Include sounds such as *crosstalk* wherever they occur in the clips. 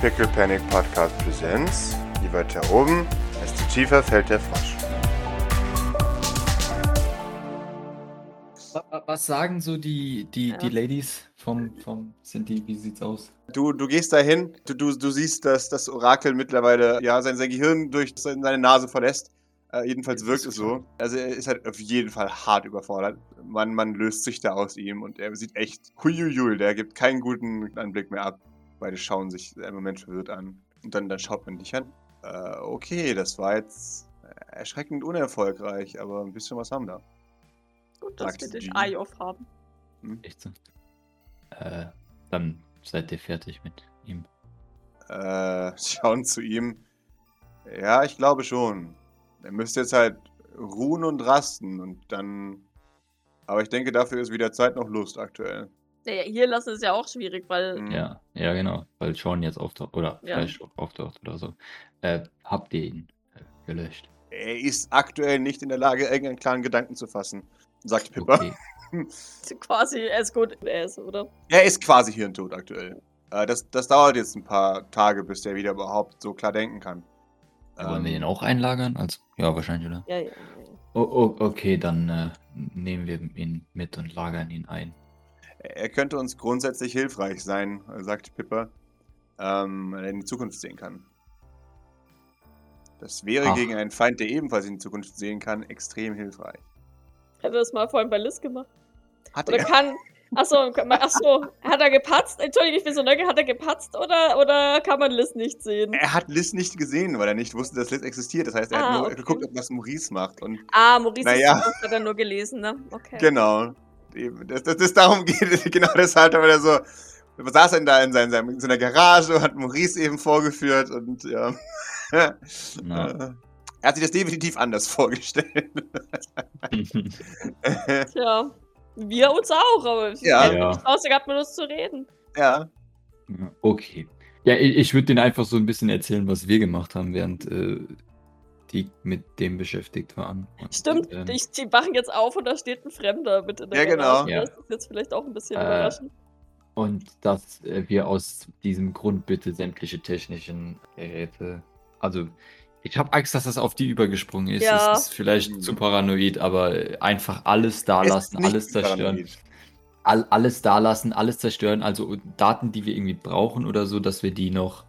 Pickle Panic Podcast Presents. Je weiter oben, desto tiefer fällt der Frosch. Wa- Was sagen so die, die, Ja. die Ladies vom, vom Sinti? Wie sieht's aus? Du, du gehst dahin, du, du, du siehst, dass das Orakel mittlerweile ja sein, sein Gehirn durch seine Nase verlässt. Äh, jedenfalls wirkt es so. Also er ist halt auf jeden Fall hart überfordert. Man, man löst sich da aus ihm und er sieht echt huiuiui, der gibt keinen guten Anblick mehr ab. Beide schauen sich einen Moment verwirrt an. Und dann, dann schaut man dich an. Äh, okay, das war jetzt erschreckend unerfolgreich, aber ein bisschen was haben wir. Gut, dass Sagt wir den sie. Eye off haben. Echt so? Äh, dann seid ihr fertig mit ihm. Äh, *laughs* schauen zu ihm. Ja, ich glaube schon. Er müsste jetzt halt ruhen und rasten und dann. Aber ich denke, dafür ist weder Zeit noch Lust aktuell. Naja, hier lassen ist ja auch schwierig, weil Mhm. Ja, ja, genau. Weil Sean jetzt auftaucht oder Ja. vielleicht auch auftaucht oder so. Äh, habt ihr ihn äh, gelöscht? Er ist aktuell nicht in der Lage, irgendeinen klaren Gedanken zu fassen, sagt Pippa. Okay. *laughs* quasi er ist gut, er ist, oder? Er ist quasi hirntot aktuell. Äh, das, das dauert jetzt ein paar Tage, bis er wieder überhaupt so klar denken kann. Wollen wir Ähm, ihn auch einlagern? Also, ja, wahrscheinlich, oder? Ja, ja. ja. Oh, oh, okay, dann äh, nehmen wir ihn mit und lagern ihn ein. Er könnte uns grundsätzlich hilfreich sein, sagt Pippa, ähm, weil er in die Zukunft sehen kann. Das wäre Ach. gegen einen Feind, der ebenfalls in die Zukunft sehen kann, extrem hilfreich. Hat er das mal vorhin bei Liz gemacht? Hat Oder er? kann. Achso, achso, hat er gepatzt? Entschuldigung, ich bin so neugierig, hat er gepatzt oder, oder kann man Liz nicht sehen? Er hat Liz nicht gesehen, weil er nicht wusste, dass Liz existiert. Das heißt, er Ah, hat nur okay. geguckt, was Maurice macht. Und Ah, Maurice Naja. ist hat er nur gelesen, ne? Okay. genau. Eben, dass das, das darum geht, *laughs* genau deshalb, weil er so. Saß er da in, seinem, seinem, in seiner Garage und hat Maurice eben vorgeführt und ja. *laughs* Na. Äh, er hat sich das definitiv anders *laughs* vorgestellt. Tja, wir uns auch, aber ich Ja. Ja. nicht gehabt, mit uns zu reden. ja. Ja, Okay. Ja, ich, ich würde denen einfach so ein bisschen erzählen, was wir gemacht haben, während äh, die mit dem beschäftigt waren. Und, Stimmt, ähm, ich, die wachen jetzt auf und da steht ein Fremder mit in der Ja, genau. Ja. Das ist jetzt vielleicht auch ein bisschen Äh, überraschend. Und dass äh, wir aus diesem Grund bitte sämtliche technischen Geräte. Also, ich habe Angst, dass das auf die übergesprungen ist. Ja. Es ist vielleicht Mhm. zu paranoid, aber einfach alles da lassen, alles zerstören. All, alles da lassen, alles zerstören. Also Daten, die wir irgendwie brauchen oder so, dass wir die noch.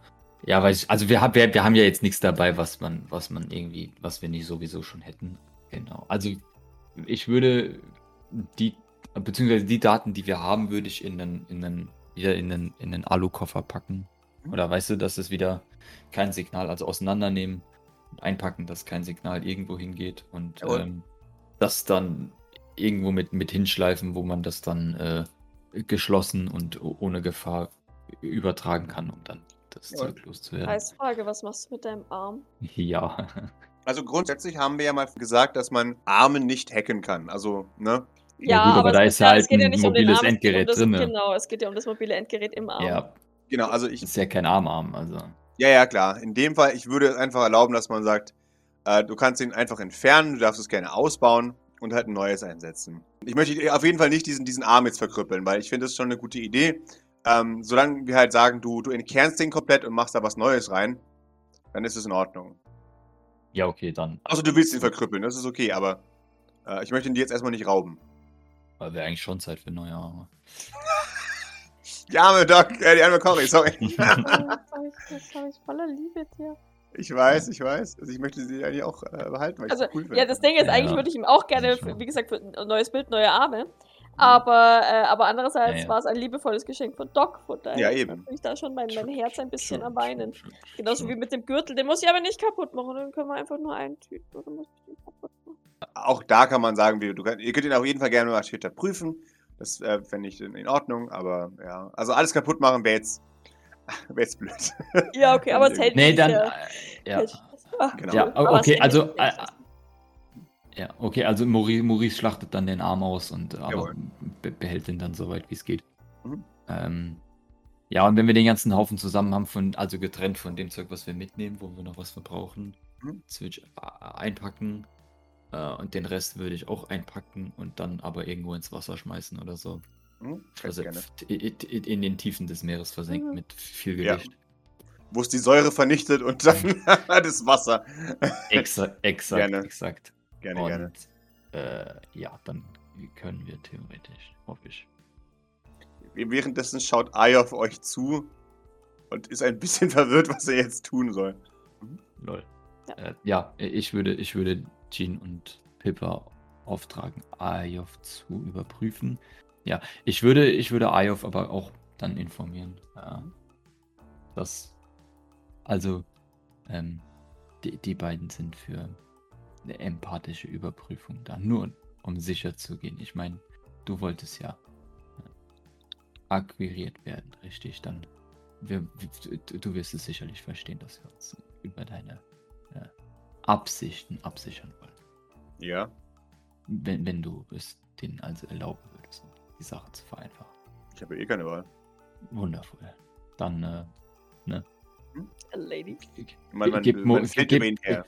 Ja, weiß ich, also wir, haben wir, wir haben ja jetzt nichts dabei, was man, was man irgendwie, was wir nicht sowieso schon hätten. Genau. Also ich würde die, beziehungsweise die Daten, die wir haben, würde ich in einen, in einen, wieder in einen, in einen Alu-Koffer packen. Mhm. Oder weißt du, dass es wieder kein Signal, also auseinandernehmen und einpacken, dass kein Signal irgendwo hingeht und ähm, das dann irgendwo mit, mit hinschleifen, wo man das dann äh, geschlossen und ohne Gefahr übertragen kann, um dann das. Zeug loszuwerden. Preisfrage, was machst du mit deinem Arm? Ja. Also grundsätzlich haben wir ja mal gesagt, dass man Arme nicht hacken kann. Also, ne? Ja, gut, aber es da ist ja halt es geht ein nicht den mobiles Arm, es geht Endgerät um das, drinne. Genau, es geht ja um das mobile Endgerät im Arm. ja, Genau, also ich. ist ja kein Armarm, also. Ja, ja, klar. In dem Fall, ich würde einfach erlauben, dass man sagt, äh, du kannst ihn einfach entfernen, du darfst es gerne ausbauen und halt ein neues einsetzen. Ich möchte auf jeden Fall nicht diesen, diesen Arm jetzt verkrüppeln, weil ich finde, das ist schon eine gute Idee. Ähm, solange wir halt sagen, du, du entkernst den komplett und machst da was Neues rein, dann ist es in Ordnung. Ja, okay, dann. Also du willst ihn verkrüppeln, das ist okay, aber äh, ich möchte ihn dir jetzt erstmal nicht rauben. Aber wäre eigentlich schon Zeit für neue Arme. *laughs* Die arme Doc, äh, die arme Cory, sorry. *laughs* *laughs* Das habe ich, ich voller Liebe dir. ich weiß, ich weiß. Also ich möchte sie eigentlich auch äh, behalten, weil ich Also, sie cool finde. Ja, das Ding ist, Ja. eigentlich würde ich ihm auch gerne, wie gesagt, für ein neues Bild, neue Arme. Aber, äh, aber andererseits Ja, ja. war es ein liebevolles Geschenk von Doc. Von daher Ja, eben. natürlich da schon mein, mein Herz ein bisschen Schon, am Weinen. schon, schon, Genauso schon. wie mit dem Gürtel. Den muss ich aber nicht kaputt machen. Den können wir einfach nur eintüten. Oder muss ich den kaputt machen? auch da kann man sagen, wie, du ihr könnt ihn auf jeden Fall gerne mal später prüfen. Das äh, fände ich in, in Ordnung, aber ja. Also alles kaputt machen wäre jetzt, *laughs* wär jetzt blöd. Ja, okay, aber es *laughs* hält Nee, sich, dann. äh, Ja. hält. Ah, Genau. Ja, okay, also. Äh. Ja, okay, also Maurice, Maurice schlachtet dann den Arm aus und aber Jawohl. be behält ihn dann so weit wie es geht. Mhm. Ähm, ja, und wenn wir den ganzen Haufen zusammen haben, von, also getrennt von dem Zeug, was wir mitnehmen, wo wir noch was verbrauchen, Mhm. Switch äh, einpacken äh, und den Rest würde ich auch einpacken und dann aber irgendwo ins Wasser schmeißen oder so. Hm? Also gerne. in, den Tiefen des Meeres versenkt Mhm. mit viel Ja. Gewicht. wo es die Säure vernichtet und dann *laughs* das Wasser. Exakt, exakt, Gerne. exakt. Gerne, Und gerne. Äh, ja, dann können wir theoretisch, hoffe ich. Währenddessen schaut Ayov euch zu und ist ein bisschen *laughs* verwirrt, was er jetzt tun soll. Lol. Ja. Ja, äh, ja ich würde, ich würde Jean und Pippa auftragen, Ayov zu überprüfen. Ja, ich würde, ich würde Ayov aber auch dann informieren. Ja, dass, also, ähm, die, die beiden sind für eine empathische Überprüfung da. Nur um sicher zu gehen. Ich meine, du wolltest ja äh, akquiriert werden, richtig? Dann, wir, du, wirst es sicherlich verstehen, dass wir uns über deine äh, Absichten absichern wollen. Ja. Wenn, wenn du es denen also erlauben würdest, die Sache zu vereinfachen. Ich habe eh keine Wahl. Wundervoll. Dann, äh, ne? A Lady. Man, man, Gib man, man gib- her.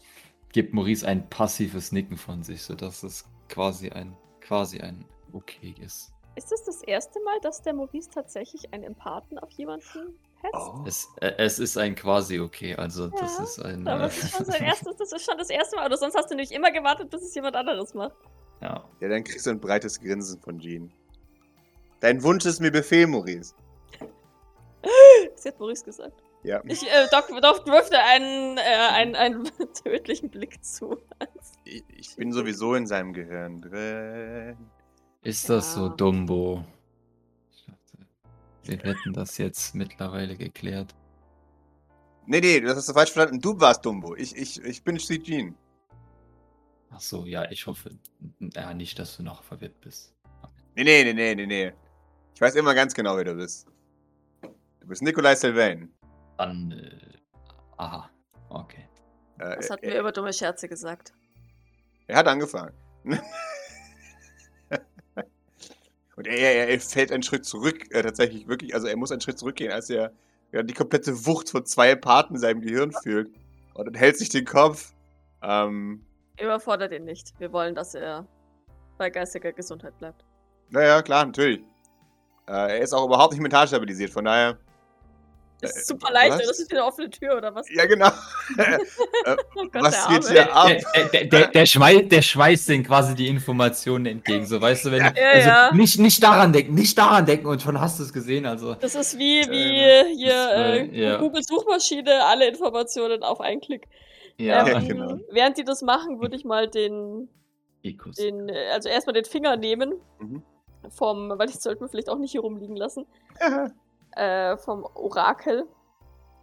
Gibt Maurice ein passives Nicken von sich, sodass es quasi ein, quasi ein Okay ist. Ist das das erste Mal, dass der Maurice tatsächlich einen Empathen auf jemanden hetzt? Oh. Es, äh, es ist ein quasi Okay, also das Ja, ist ein. Aber Äh, das ist, schon sein erstes, *laughs* das ist schon das erste Mal. Oder sonst hast du nämlich immer gewartet, bis es jemand anderes macht. ja. Ja, dann kriegst du ein breites Grinsen von Jean. Dein Wunsch ist mir Befehl, Maurice. *laughs* Das hat Maurice gesagt. Ja. Ich, äh, Doc, Doc wirfte einen, äh, einen, einen *laughs* tödlichen Blick zu. Ich, ich bin sowieso in seinem Gehirn drin. Ist das so, Ja. Dumbo? Ich dachte, wir hätten das jetzt mittlerweile geklärt. Nee, nee, das hast du falsch verstanden. Du warst Dumbo. Ich, ich, ich bin Jean. Ach so, ja, ich hoffe ja, nicht, dass du noch verwirrt bist. Nee, nee, nee, nee, nee, nee. Ich weiß immer ganz genau, wer du bist. Du bist Nikolai Sylvain. Dann, äh, aha, okay. Äh, Was hatten er, wir über dumme Scherze gesagt? er hat angefangen. *laughs* Und er, er, er fällt einen Schritt zurück, äh, tatsächlich wirklich. Also er muss einen Schritt zurückgehen, als er ja, die komplette Wucht von zwei Parten in seinem Gehirn fühlt. Und dann hält sich den Kopf. Ähm, Überfordert ihn nicht. Wir wollen, dass er bei geistiger Gesundheit bleibt. naja, klar, natürlich. Äh, er ist auch überhaupt nicht mental stabilisiert, von daher. Ist Äh, super leicht, was? oder? Das ist eine offene Tür, oder was? Ja, genau. Oh *laughs* Gott, Was der geht Arme. hier ab? Der, der, der, der, schmeißt den quasi die Informationen entgegen, so weißt du, wenn du, Ja, also ja. Nicht, nicht daran denken, nicht daran denken und schon hast du es gesehen, also. Das ist wie, wie Äh, hier das, äh, ja. Google-Suchmaschine, alle Informationen auf einen Klick. Ja, Ja, ähm, *laughs* genau. Während die das machen, würde ich mal den, den also erstmal den Finger nehmen Mhm. vom, weil ich sollte mir vielleicht auch nicht hier rumliegen lassen, *laughs* äh, vom Orakel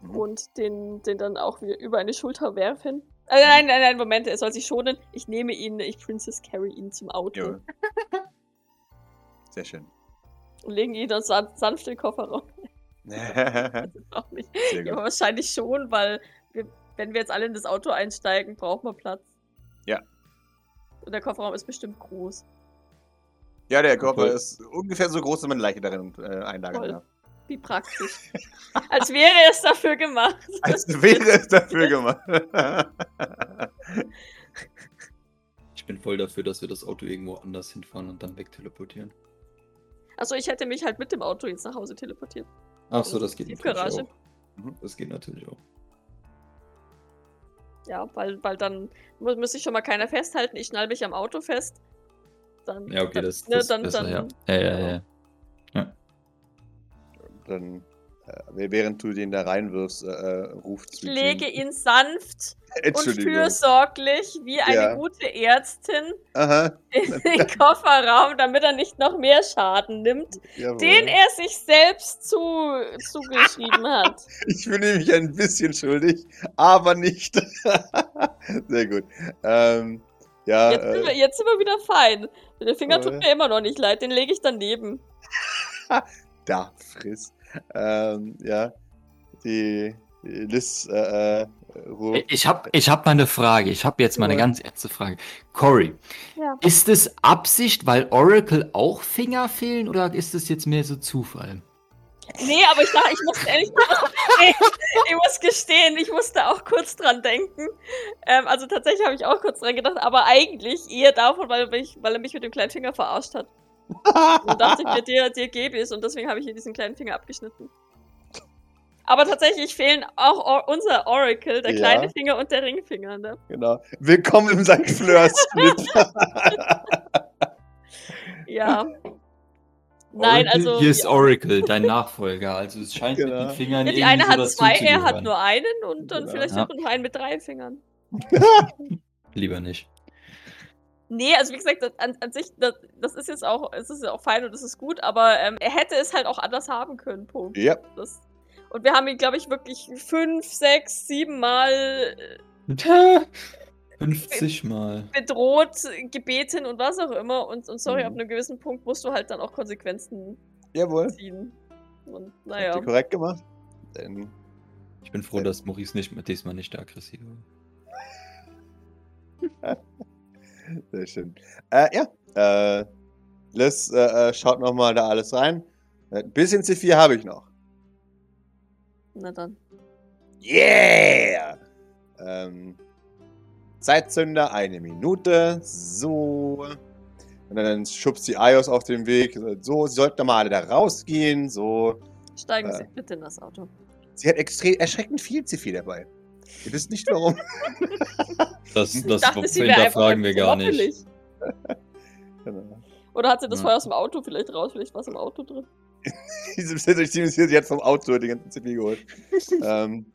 Mhm. und den, den dann auch wieder über eine Schulter werfen. Äh, nein, nein, nein, Moment, er soll sich schonen. Ich nehme ihn, ich Princess Carry ihn zum Auto. *laughs* Sehr schön. und legen ihn dann san sanft in den Kofferraum. *laughs* Auch nicht. Ja, wahrscheinlich schon, weil wir, wenn wir jetzt alle in das Auto einsteigen, brauchen wir Platz. Ja. Und der Kofferraum ist bestimmt groß. Ja, der Körper Okay. ist ungefähr so groß, dass man eine Leiche darin äh, einlagern darf. Wie praktisch. Als wäre es dafür gemacht. *laughs* Als wäre es dafür gemacht. Ich bin voll dafür, dass wir das Auto irgendwo anders hinfahren und dann wegteleportieren. Also ich hätte mich halt mit dem Auto jetzt nach Hause teleportiert. Ach so, das geht natürlich auch. Das geht natürlich auch. Ja, weil, weil dann mu muss sich schon mal keiner festhalten. Ich schnall mich am Auto fest. Dann, Ja, okay, dann, das, ne, das dann, ist besser, dann, ja. Ja, ja, ja. ja. Dann, äh, während du den da reinwirfst, äh, äh, ruft Ich lege ihn sanft *laughs* und fürsorglich wie eine Ja. gute Ärztin Aha. in *laughs* den Kofferraum, damit er nicht noch mehr Schaden nimmt, jawohl. den er sich selbst zu, zugeschrieben hat. *laughs* Ich fühle mich ein bisschen schuldig, aber nicht. Sehr gut. Ähm, ja, Jetzt sind, wir, äh, jetzt sind wir wieder fein. Der Finger tut mir immer noch nicht leid, den lege ich daneben. da, friss. Ähm, ja, die, die Liz äh, äh. Ich habe ich hab mal eine Frage. Ich habe jetzt mal eine Ja. ganz ernste Frage. Cory, Ja. ist es Absicht, weil Oracle auch Finger fehlen oder ist es jetzt mehr so Zufall? Nee, aber ich dachte, ich muss ehrlich *laughs* nee, ich muss gestehen, ich musste auch kurz dran denken. Ähm, also tatsächlich habe ich auch kurz dran gedacht, aber eigentlich eher davon, weil, mich, weil er mich mit dem kleinen Finger verarscht hat. Und dachte ich mir, dir, dir gebe ich es und deswegen habe ich hier diesen kleinen Finger abgeschnitten. Aber tatsächlich fehlen auch Or unser Oracle, der Ja. kleine Finger und der Ringfinger. Ne? Genau. Willkommen im St. Fleurs Split. *laughs* Ja. Nein, Oracle, also. Hier ist Oracle, dein Nachfolger. Also es scheint Genau. mit den Fingern ja, die eine so hat dazu zwei, er hat nur einen und dann Genau. vielleicht Ja. noch einen mit drei Fingern. *laughs* Lieber nicht. Nee, also wie gesagt, das, an, an sich, das, das ist jetzt auch, es ist ja auch fein und das ist gut, aber ähm, er hätte es halt auch anders haben können, Punkt. ja. Das, und wir haben ihn, glaube ich, wirklich fünf, sechs, sieben Mal *laughs* äh, 50 Mal. bedroht, gebeten und was auch immer. Und, und sorry, Mhm. ab einem gewissen Punkt musst du halt dann auch Konsequenzen Jawohl. ziehen. Und Habt naja. ihr korrekt gemacht. Denn Ich bin froh, dass Maurice nicht, diesmal nicht der Aggressive war. *laughs* *laughs* Sehr schön. Äh, ja, äh, Liz äh, äh, schaut nochmal da alles rein. Äh, Ein bisschen C4 habe ich noch. Na dann. Yeah! Ähm, Zeitzünder, eine Minute. So. Und dann schubst sie Ios auf den Weg. So, sie sollten mal alle da rausgehen. So. Steigen Äh. Sie bitte in das Auto. Sie hat extrem erschreckend viel C4 dabei. Ihr wisst nicht warum. *laughs* Das, das dachte, hinterfragen wir gar nicht. *laughs* genau. Oder hat sie das Ja. vorher aus dem Auto vielleicht raus? Vielleicht war es im Auto drin. *laughs* Sie hat vom Auto die ganzen CP geholt. ähm,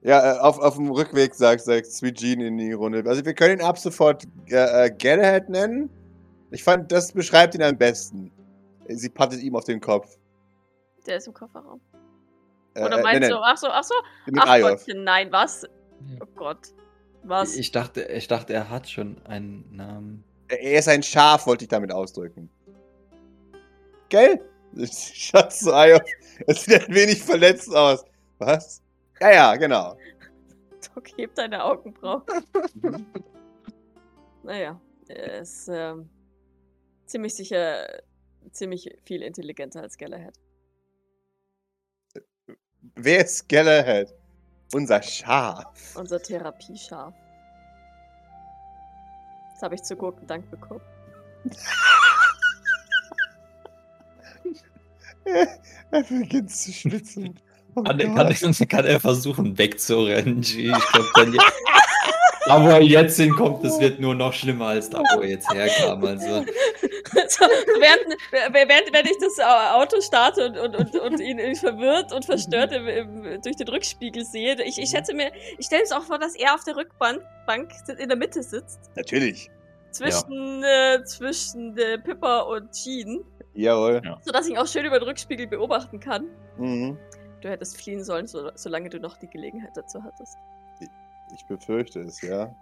ja, äh, auf, auf dem Rückweg sagt, sagt Sweet Jean in die Runde. Also wir können ihn ab sofort äh, äh, Galahad nennen. Ich fand, das beschreibt ihn am besten. Sie pattet ihm auf den Kopf. Der ist im Kofferraum. Äh, Oder äh, meinst nein, du, ach so, ach so, ach. Gottchen, nein, was? Oh Gott. Was? Ich dachte, ich dachte, er hat schon einen Namen. Er ist ein Schaf, wollte ich damit ausdrücken. Gell? *laughs* Schatz. Es sieht ein wenig verletzt aus. Was? Ja, ja, genau. Doc, heb deine Augenbrauen. *laughs* Naja, er ist ähm, ziemlich sicher ziemlich viel intelligenter als Galahad. Wer ist Galahad? Unser Schaf. Unser Therapieschaf. Das habe ich zu Gurkendank bekommen. *laughs* Er beginnt zu schwitzen. Oh Kann, kann, kann er versuchen, wegzurennen, G? Ich glaube, dann jetzt, da wo er jetzt hinkommt, das wird nur noch schlimmer als da, wo er jetzt herkam. Also, so, während, während, während ich das Auto starte und, und, und, und ihn verwirrt und verstört im, im, durch den Rückspiegel sehe, ich, ich schätze mir, ich stelle es auch vor, dass er auf der Rückbank Bank in der Mitte sitzt. Natürlich. Zwischen, äh, zwischen äh, Pippa und Jean, Jawohl. Ja. sodass ich ihn auch schön über den Rückspiegel beobachten kann. Mhm. Du hättest fliehen sollen, so, solange du noch die Gelegenheit dazu hattest. Ich befürchte es, ja.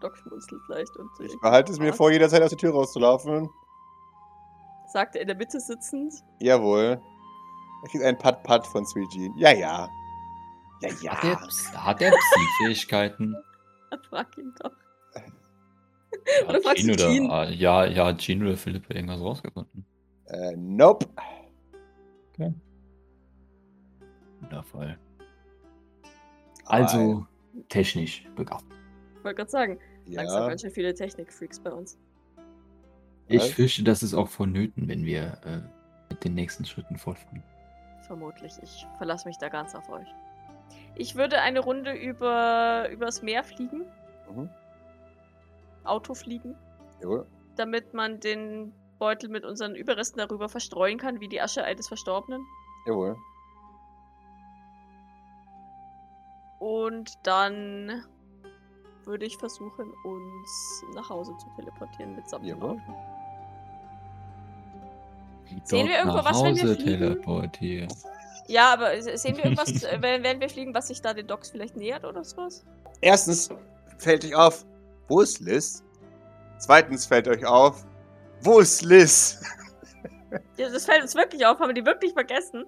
Doc schmunzelt vielleicht und Ich behalte es mir vor, jederzeit aus der Tür rauszulaufen. Sagt er in der Mitte sitzend. Jawohl. Er kriegt einen Pat-Pat von Sweet Jean. Ja, ja. Ja, hat er, ja. Hat er Psi-Fähigkeiten? *laughs* Frag ihn doch. Ja, Oder fragst Jean du oder, Jean? ah, ja, ja, Jean oder Philipp irgendwas rausgefunden. Äh, nope. Wundervoll. Also, technisch begabt. Ich wollte gerade sagen, langsam ja. ganz schön viele Technik-Freaks bei uns. Ich Was? fürchte, das ist auch vonnöten, wenn wir äh, mit den nächsten Schritten fortfahren. Vermutlich. Ich verlasse mich da ganz auf euch. Ich würde eine Runde über übers Meer fliegen, Mhm. Auto fliegen, Jawohl. damit man den Beutel mit unseren Überresten darüber verstreuen kann, wie die Asche eines Verstorbenen. Jawohl. Und dann würde ich versuchen, uns nach Hause zu teleportieren mit Jawohl. Auto. Sehen wir irgendwo was, wenn wir fliegen? teleportieren. Ja, aber se- sehen wir irgendwas, äh, *laughs* wenn, wenn wir fliegen, was sich da den Docks vielleicht nähert oder sowas? Erstens fällt euch auf, wo ist Liz? Zweitens fällt euch auf, wo ist Liz? *laughs* Ja, das fällt uns wirklich auf. Haben wir die wirklich vergessen?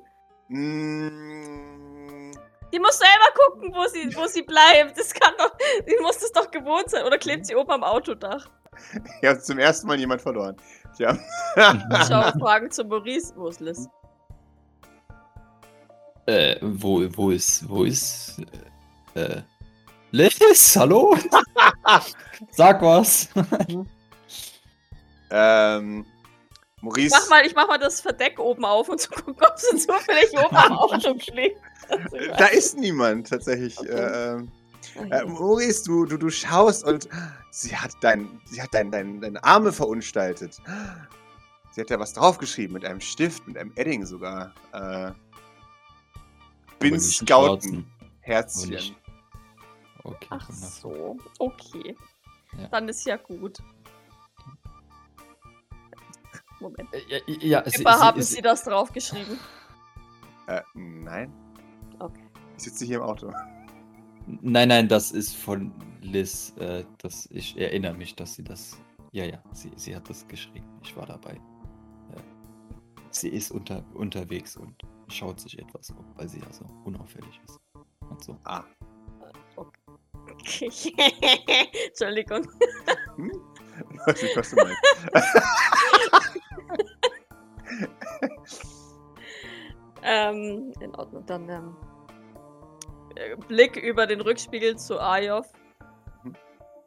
Mm, Die muss selber gucken, wo sie, wo sie bleibt. Das kann doch, die muss das doch gewohnt sein. Oder klebt sie oben am Autodach? Ihr habt zum ersten Mal jemand verloren. Tja. Ich schaue *laughs* Fragen zu Maurice. Wo ist Liz? Äh, wo, wo ist, wo ist, äh, Liz, hallo? *laughs* Sag was. *laughs* ähm, Maurice, Mach mal, ich mach mal das Verdeck oben auf und so gucken, ob sie zufällig oben am Auto schlägt. da ist niemand tatsächlich. Okay. Äh, ähm, äh, Maurice, du, du, du schaust und sie hat dein, sie hat dein, dein, deine Arme verunstaltet. Sie hat da was draufgeschrieben mit einem Stift, mit einem Edding sogar. Äh, bin Scouten. Herzchen. Okay. Ach so, okay. Ja. Dann ist ja gut. Moment. Äh, Ja, ja, sie, haben ist- Sie das draufgeschrieben? Äh, nein. Okay. Ich sitze hier im Auto. Nein, nein, das ist von Liz. Äh, das, ich erinnere mich, dass sie das. Ja, ja, sie, sie hat das geschrieben. Ich war dabei. Äh, sie ist unter, unterwegs und schaut sich etwas um, weil sie ja so unauffällig ist. Und so. Ah. Okay. *laughs* Entschuldigung. Hm? Ich weiß nicht, was du meinst. *laughs* Ähm, in Ordnung. Dann ähm, äh, Blick über den Rückspiegel zu Ayov. Mhm.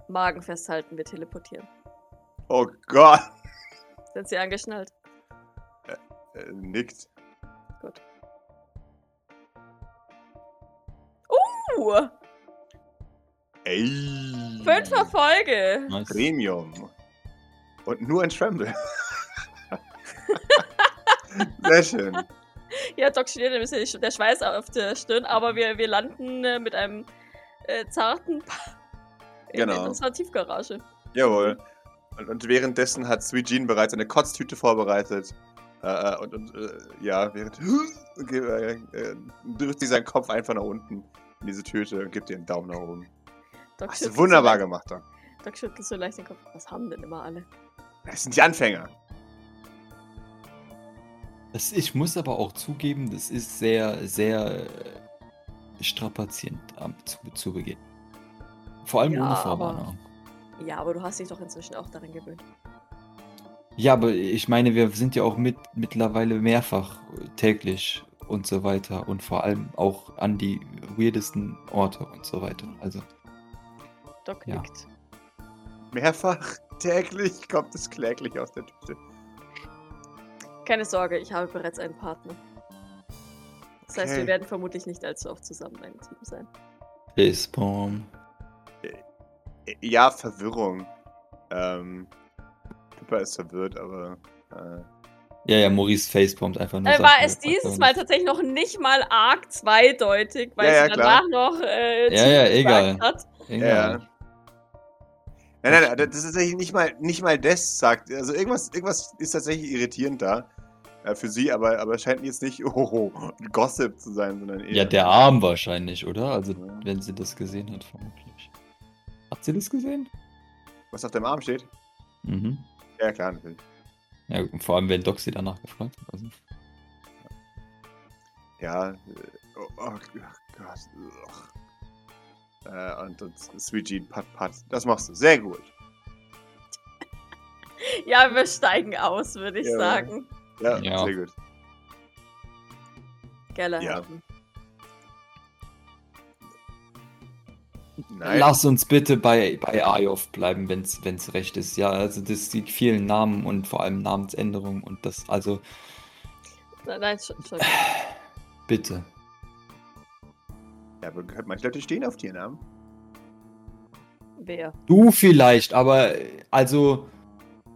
Magen festhalten, wir teleportieren. Oh Gott. Sind Sie angeschnallt? Äh, nickt. Gut. Uh, Ey. fünfer Folge. Nice. Premium. Und nur ein Tremble. *laughs* Sehr schön. *laughs* Ja, Doc studiert ein bisschen der Schweiß auf der Stirn, aber wir, wir landen äh, mit einem äh, zarten Pa- *laughs* in, Genau. in unserer Tiefgarage. Jawohl. Und, und währenddessen hat Sweet Jean bereits eine Kotztüte vorbereitet. Äh, äh, und und äh, ja, während. *gasps* Okay, äh, drückt sie seinen Kopf einfach nach unten in diese Tüte und gibt ihr einen Daumen nach oben. Doc Hast du wunderbar so gemacht, Doc. Doc schüttelt so leicht den Kopf. Was haben denn immer alle? Das sind die Anfänger. Das, ich muss aber auch zugeben, das ist sehr, sehr äh, strapazierend am, zu, zu Beginn. Vor allem Ja, ohne aber- Vorwarnung. Ja, aber du hast dich doch inzwischen auch daran gewöhnt. Ja, aber ich meine, wir sind ja auch mit, mittlerweile mehrfach äh, täglich und so weiter und vor allem auch an die weirdesten Orte und so weiter. Also, Doc Ja. nickt. Mehrfach täglich kommt es kläglich aus der Tüte. Keine Sorge, ich habe bereits einen Partner. Das heißt, wir werden vermutlich nicht allzu oft zusammen ein Team sein. Facepalm. Äh, Ja, Verwirrung. Ähm. Pippa ist verwirrt, aber. Äh, Ja, ja, Maurice facepalmt einfach nur. Äh, war ja, es dieses Mal tatsächlich noch nicht mal arg zweideutig, weil Ja, ja, sie klar. danach noch äh, Ja, ja, gesagt egal. hat. Egal. Nein, nein, nein, das ist tatsächlich nicht mal, nicht mal das sagt. Also irgendwas, irgendwas ist tatsächlich irritierend da. Äh, für sie, aber, aber scheint jetzt nicht *laughs* oh, Gossip zu sein, sondern eher. Ja, der Arm wahrscheinlich, oder? Also, Ja. wenn sie das gesehen hat, vermutlich. Hat sie das gesehen? Was auf deinem Arm steht? Mhm. Ja, klar, natürlich. Ja, und vor allem, wenn Doc sie danach gefragt hat. Also. Ja, äh, oh, oh Gott. ugh. Äh, und, und Sweet Jean, pat, pat. Das machst du sehr gut. Ja, wir steigen aus, würde ich Ja. sagen. Ja, Ja. sehr gut. Geller Ja. Nein. Lass uns bitte bei, bei Ayov bleiben, wenn es recht ist. Ja, also das die vielen Namen und vor allem Namensänderungen und das, also Nein, nein, Entsch- Entschuldigung. *sighs* bitte. Ja, aber manche Leute stehen auf Tiernamen. Wer? Du vielleicht, aber äh,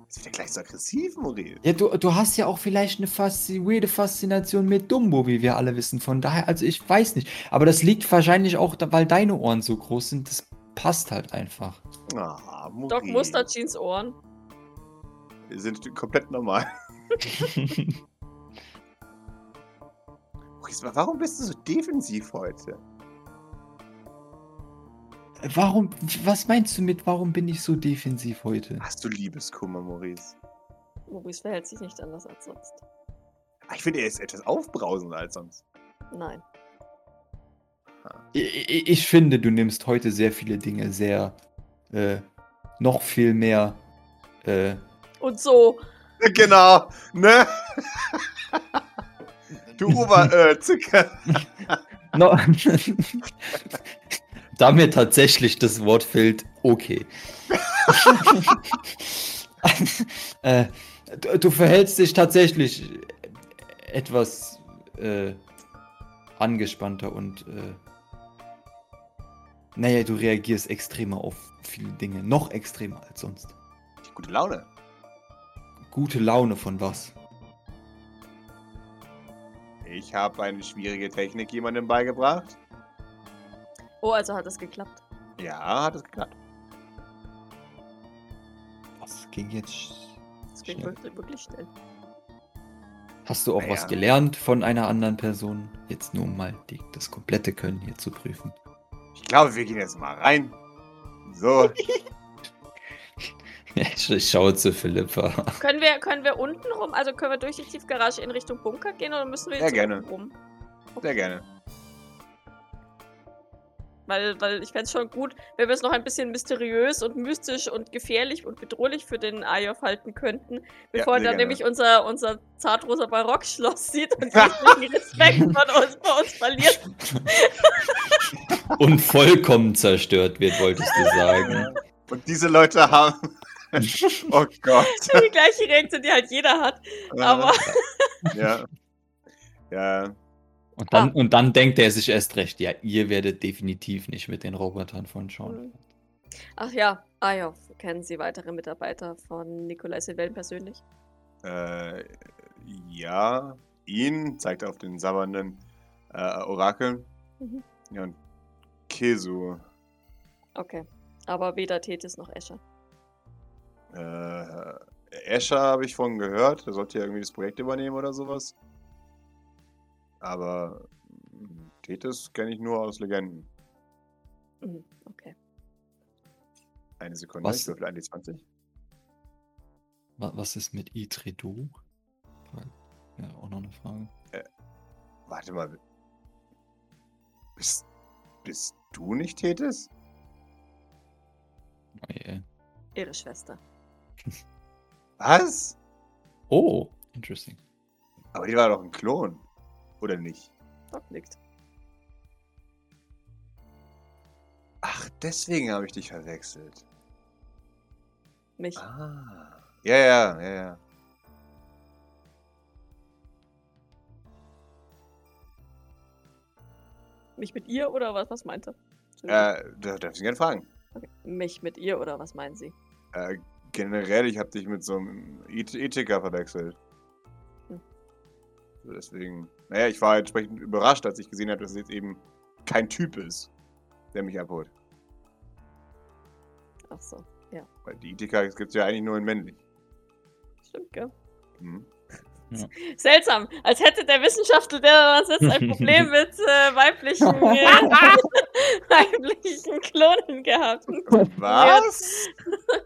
Ist wieder gleich so aggressiv, Maurice. ja, du, du hast ja auch vielleicht eine Faszi weirde Faszination mit Dumbo, wie wir alle wissen. Von daher, also ich weiß nicht. Aber das liegt wahrscheinlich auch, weil deine Ohren so groß sind. Das passt halt einfach. Ah, Maurice. Doc mustert Jeans Ohren. Wir sind komplett normal. *laughs* *laughs* Maurice, warum bist du so defensiv heute? Warum, was meinst du mit, warum bin ich so defensiv heute? Hast du Liebeskummer, Maurice? Maurice verhält sich nicht anders als sonst. Ah, Ich finde, er ist etwas aufbrausender als sonst. Nein. Ich, ich- ich finde, du nimmst heute sehr viele Dinge sehr, äh, noch viel mehr, äh, Und so. *laughs* Genau, ne? *laughs* du Oberzicker. *laughs* no, da mir tatsächlich das Wort fehlt, okay. *laughs* äh, Du, du verhältst dich tatsächlich etwas äh, angespannter und äh, naja, du reagierst extremer auf viele Dinge. Noch extremer als sonst. Gute Laune. Gute Laune von was? Ich habe eine schwierige Technik jemandem beigebracht. Oh, also hat es geklappt. Ja, hat es geklappt. Was ging jetzt? Das ging Schnell. wirklich, wirklich schnell. Hast du auch Naja. was gelernt von einer anderen Person? Jetzt nur um mal die, das komplette Können hier zu prüfen. Ich glaube, wir gehen jetzt mal rein. So, *laughs* ich, schaue zu Philippa. *laughs* Können wir, können wir unten rum, also können wir durch die Tiefgarage in Richtung Bunker gehen oder müssen wir Ja, jetzt gerne. unten rum? sehr gerne. Weil, weil ich fände es schon gut, wenn wir es noch ein bisschen mysteriös und mystisch und gefährlich und bedrohlich für den Ayov halten könnten, bevor er sehr dann gerne. nämlich unser, unser zartrosa Barockschloss sieht und jeglichen Respekt von uns bei uns verliert. *laughs* Und vollkommen zerstört wird, wolltest du sagen. Und diese Leute haben. *laughs* oh Gott. Die gleiche Reaktion, die halt jeder hat. Aber Ja. Ja. Und dann, und dann denkt er sich erst recht, ja, ihr werdet definitiv nicht mit den Robotern von Sean. Ach ja, Ayov. Kennen Sie weitere Mitarbeiter von Nikolai Sylvain persönlich? Äh, ja. Ihn zeigt auf den sabbernden äh, Orakel. Mhm. Ja, und Kesu. Okay. Aber weder Tethys noch Escher. Äh, Escher habe ich von gehört. Der sollte ja irgendwie das Projekt übernehmen oder sowas. Aber Tethys kenne ich nur aus Legenden. Mhm. Okay. Eine Sekunde, Was? ich würfel an die 20. Wa- Was ist mit Itredu? Ja, auch noch eine Frage. Warte mal. Bist, bist du nicht Tethys? Oh, je. Ihre Schwester. Was? oh interesting. Aber die war doch ein Klon. Oder nicht? Doc nickt. Ach, deswegen habe ich dich verwechselt. Mich. Ah. Ja, ja, ja, ja. Mich mit ihr oder was? Was meint er? Äh, da darf ich gerne fragen. Okay. Mich mit ihr oder was meinen Sie? Äh, generell, ich habe dich mit so einem Eth- Ethiker verwechselt. Deswegen, naja, ich war entsprechend überrascht, als ich gesehen habe, dass es jetzt eben kein Typ ist, der mich abholt. Ach so. Weil die Ethiker gibt es ja eigentlich nur in männlich. Stimmt, gell? Mhm. Seltsam. Als hätte der Wissenschaftler, der da sitzt, ein *laughs* Problem mit äh, weiblichen, *laughs* äh, *laughs* weiblichen Klonen gehabt. Was?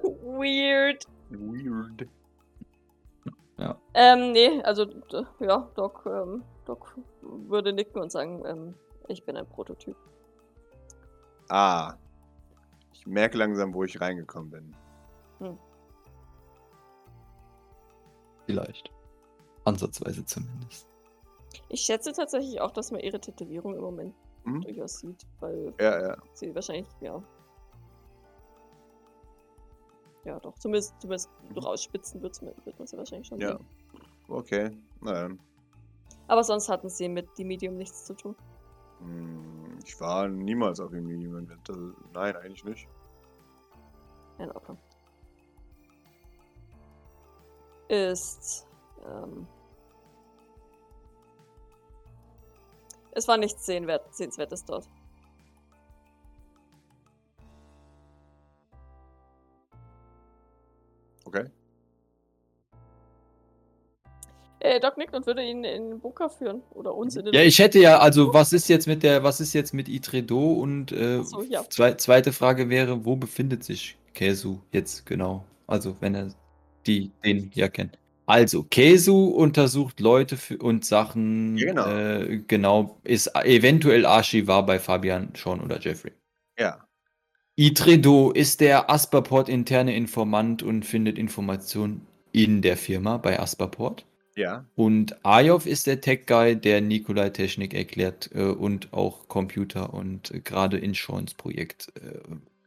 Weird. Weird. Ähm, nee, also, ja, Doc, ähm, Doc würde nicken und sagen, ähm, ich bin ein Prototyp. Ah. Ich merke langsam, wo ich reingekommen bin. Vielleicht. Ansatzweise zumindest. Ich schätze tatsächlich auch, dass man ihre Tätowierung im Moment Mhm. durchaus sieht, weil Ja, ja. sie wahrscheinlich, ja. Ja, doch, zumindest, zumindest rausspitzen wird, wird man sie wahrscheinlich schon Ja. sehen. Okay. Na dann. Aber sonst hatten sie mit die Medium nichts zu tun. Hm, Ich war niemals auf dem Medium. Also, nein, eigentlich nicht. In Ordnung. Ist. Ähm, es war nichts Sehenswertes dort. Okay. Äh, Doc nickt und würde ihn in den Bunker führen. Oder uns in den Ja, ich hätte ja, also was ist jetzt mit der, was ist jetzt mit Itredo und äh, so, ja. zwei, zweite Frage wäre, wo befindet sich Kesu jetzt genau? Also wenn er die den ja kennt. Also Kesu untersucht Leute für, und Sachen. Genau. Äh, genau ist eventuell Archivar bei Fabian, Sean oder Jeffrey. Ja. Itredo ist der Asperport interne Informant und findet Informationen in der Firma bei Asperport. Ja. Und Ayov ist der Tech-Guy, der Nikolai Technik erklärt äh, und auch Computer und äh, gerade in Seans Projekt äh,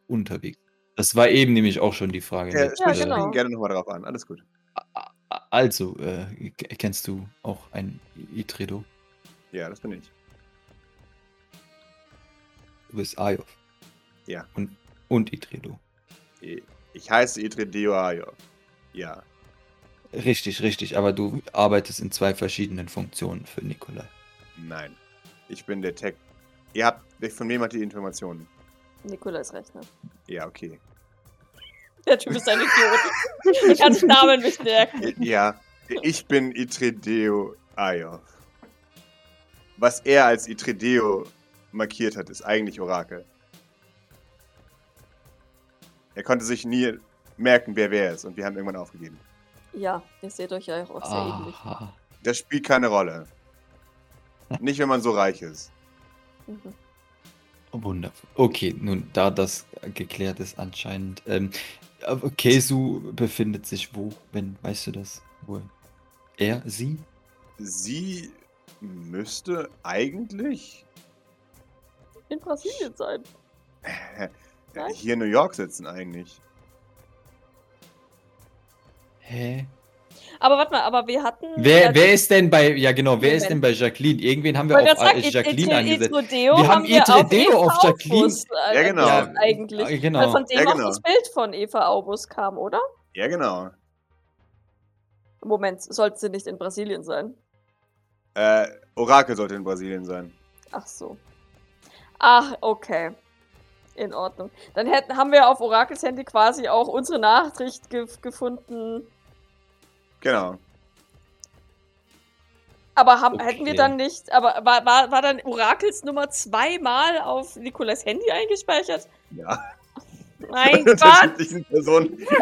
unterwegs. Das war eben nämlich auch schon die Frage. Ja, mit, Ja, sprich genau. gerne nochmal drauf an. Alles gut. Also, äh, kennst du auch ein Itredo? Ja, das bin ich. Du bist Ayov. Ja. Und, und Itredo. Ich heiße Itredeo Ayo. Ja. Richtig, richtig, aber du arbeitest in zwei verschiedenen Funktionen für Nikolai. Nein. Ich bin der Tech. Ihr habt. Von wem hat die Informationen? Nikolais Rechner. Ja, okay. *laughs* Der Typ ist ein Idiot. Ich kann sich Namen nicht merken. Ja, ich bin Itredeo Ayo. Was er als Itredeo markiert hat, ist eigentlich Orakel. Er konnte sich nie merken, wer wer ist, und wir haben irgendwann aufgegeben. Ja, ihr seht euch ja auch sehr ähnlich. Aha. Das spielt keine Rolle. Nicht, wenn man so reich ist. Mhm. Wundervoll. Okay, nun, da das geklärt ist anscheinend. Ähm, aber Kesu befindet sich wo, wenn, weißt du das? Wo? Er, sie? Sie müsste eigentlich In Brasilien sein. *laughs* Nein? hier in New York sitzen, eigentlich. Hä? Aber warte mal, aber wir hatten. Wer, äh, wer ist denn bei, ja genau, wer ist denn bei Jacqueline? Irgendwen haben ich wir wollte auf äh, sagen, Jacqueline angesetzt. Itrodeo Wir haben wir Itrodeo auf Eva Jacqueline. Aubus, äh, Ja, genau. ja, Eigentlich. Ja, genau. Weil von dem Ja, auch genau. das Bild von Eva Aubus kam, oder? Ja, genau. Moment, sollte sie nicht in Brasilien sein? Äh, Orakel sollte in Brasilien sein. Ach so. Ach, okay. In Ordnung. Dann hätten, haben wir auf Orakels Handy quasi auch unsere Nachricht ge gefunden. Genau. Aber haben, Okay. hätten wir dann nicht, aber war, war, war dann Orakels Nummer zweimal auf Nicolas Handy eingespeichert? Ja. Mein *laughs* Gott! Personen. *laughs*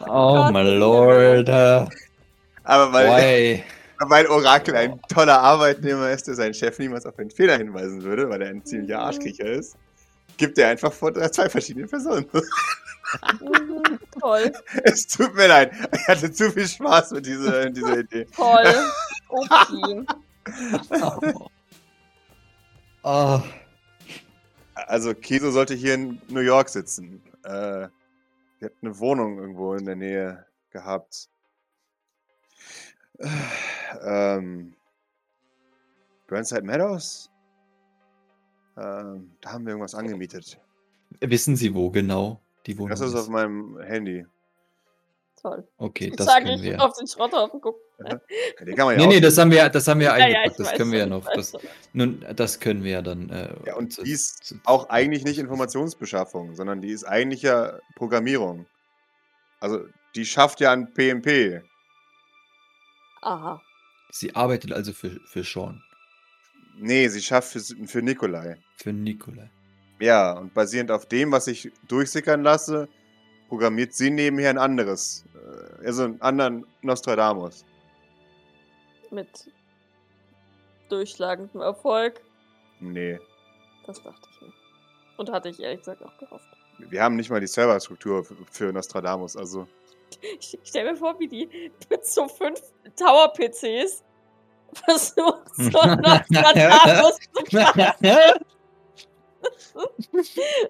Oh Gott, my Hilfe. lord. äh, Aber weil, Why? *laughs* weil Orakel ein toller Arbeitnehmer ist, der seinen Chef niemals auf einen Fehler hinweisen würde, weil er ein ziemlicher Mhm. Arschkriecher ist, gibt er einfach vor zwei verschiedenen Personen. *laughs* Toll, es tut mir leid. Ich hatte zu viel Spaß mit dieser, mit dieser *laughs* Idee. toll. *laughs* Okay. Ah, Also, Keso sollte hier in New York sitzen. Äh, die hat eine Wohnung irgendwo in der Nähe gehabt. Äh, ähm, Burnside Meadows? Ähm, da haben wir irgendwas angemietet. wissen Sie wo genau die Wohnung Das ist auf meinem Handy. Toll. Okay, Ich das sage, können ich wir. auf den Schrotthaufen gucken. Ja, Den kann man ja Nee, nee, auch- das haben wir, das haben wir Ja, ja, eingepackt. ich das weiß können wir ja noch. Das, nun, das können wir ja dann. Äh, Ja, und zu- die ist zu- auch eigentlich nicht Informationsbeschaffung, sondern die ist eigentlich ja Programmierung. Also, die schafft ja an PMP. Aha. Sie arbeitet also für, für Sean, Nee, sie schafft für, für Nikolai. für Nikolai. Ja, und basierend auf dem, was ich durchsickern lasse, programmiert sie nebenher ein anderes. Äh, also einen anderen Nostradamus. Mit durchschlagendem Erfolg. Nee. Das dachte ich mir. Und hatte ich ehrlich gesagt auch gehofft. Wir haben nicht mal die Serverstruktur für, für Nostradamus, also. Ich stell mir vor, wie die mit so fünf Tower-PCs versucht, so *laughs*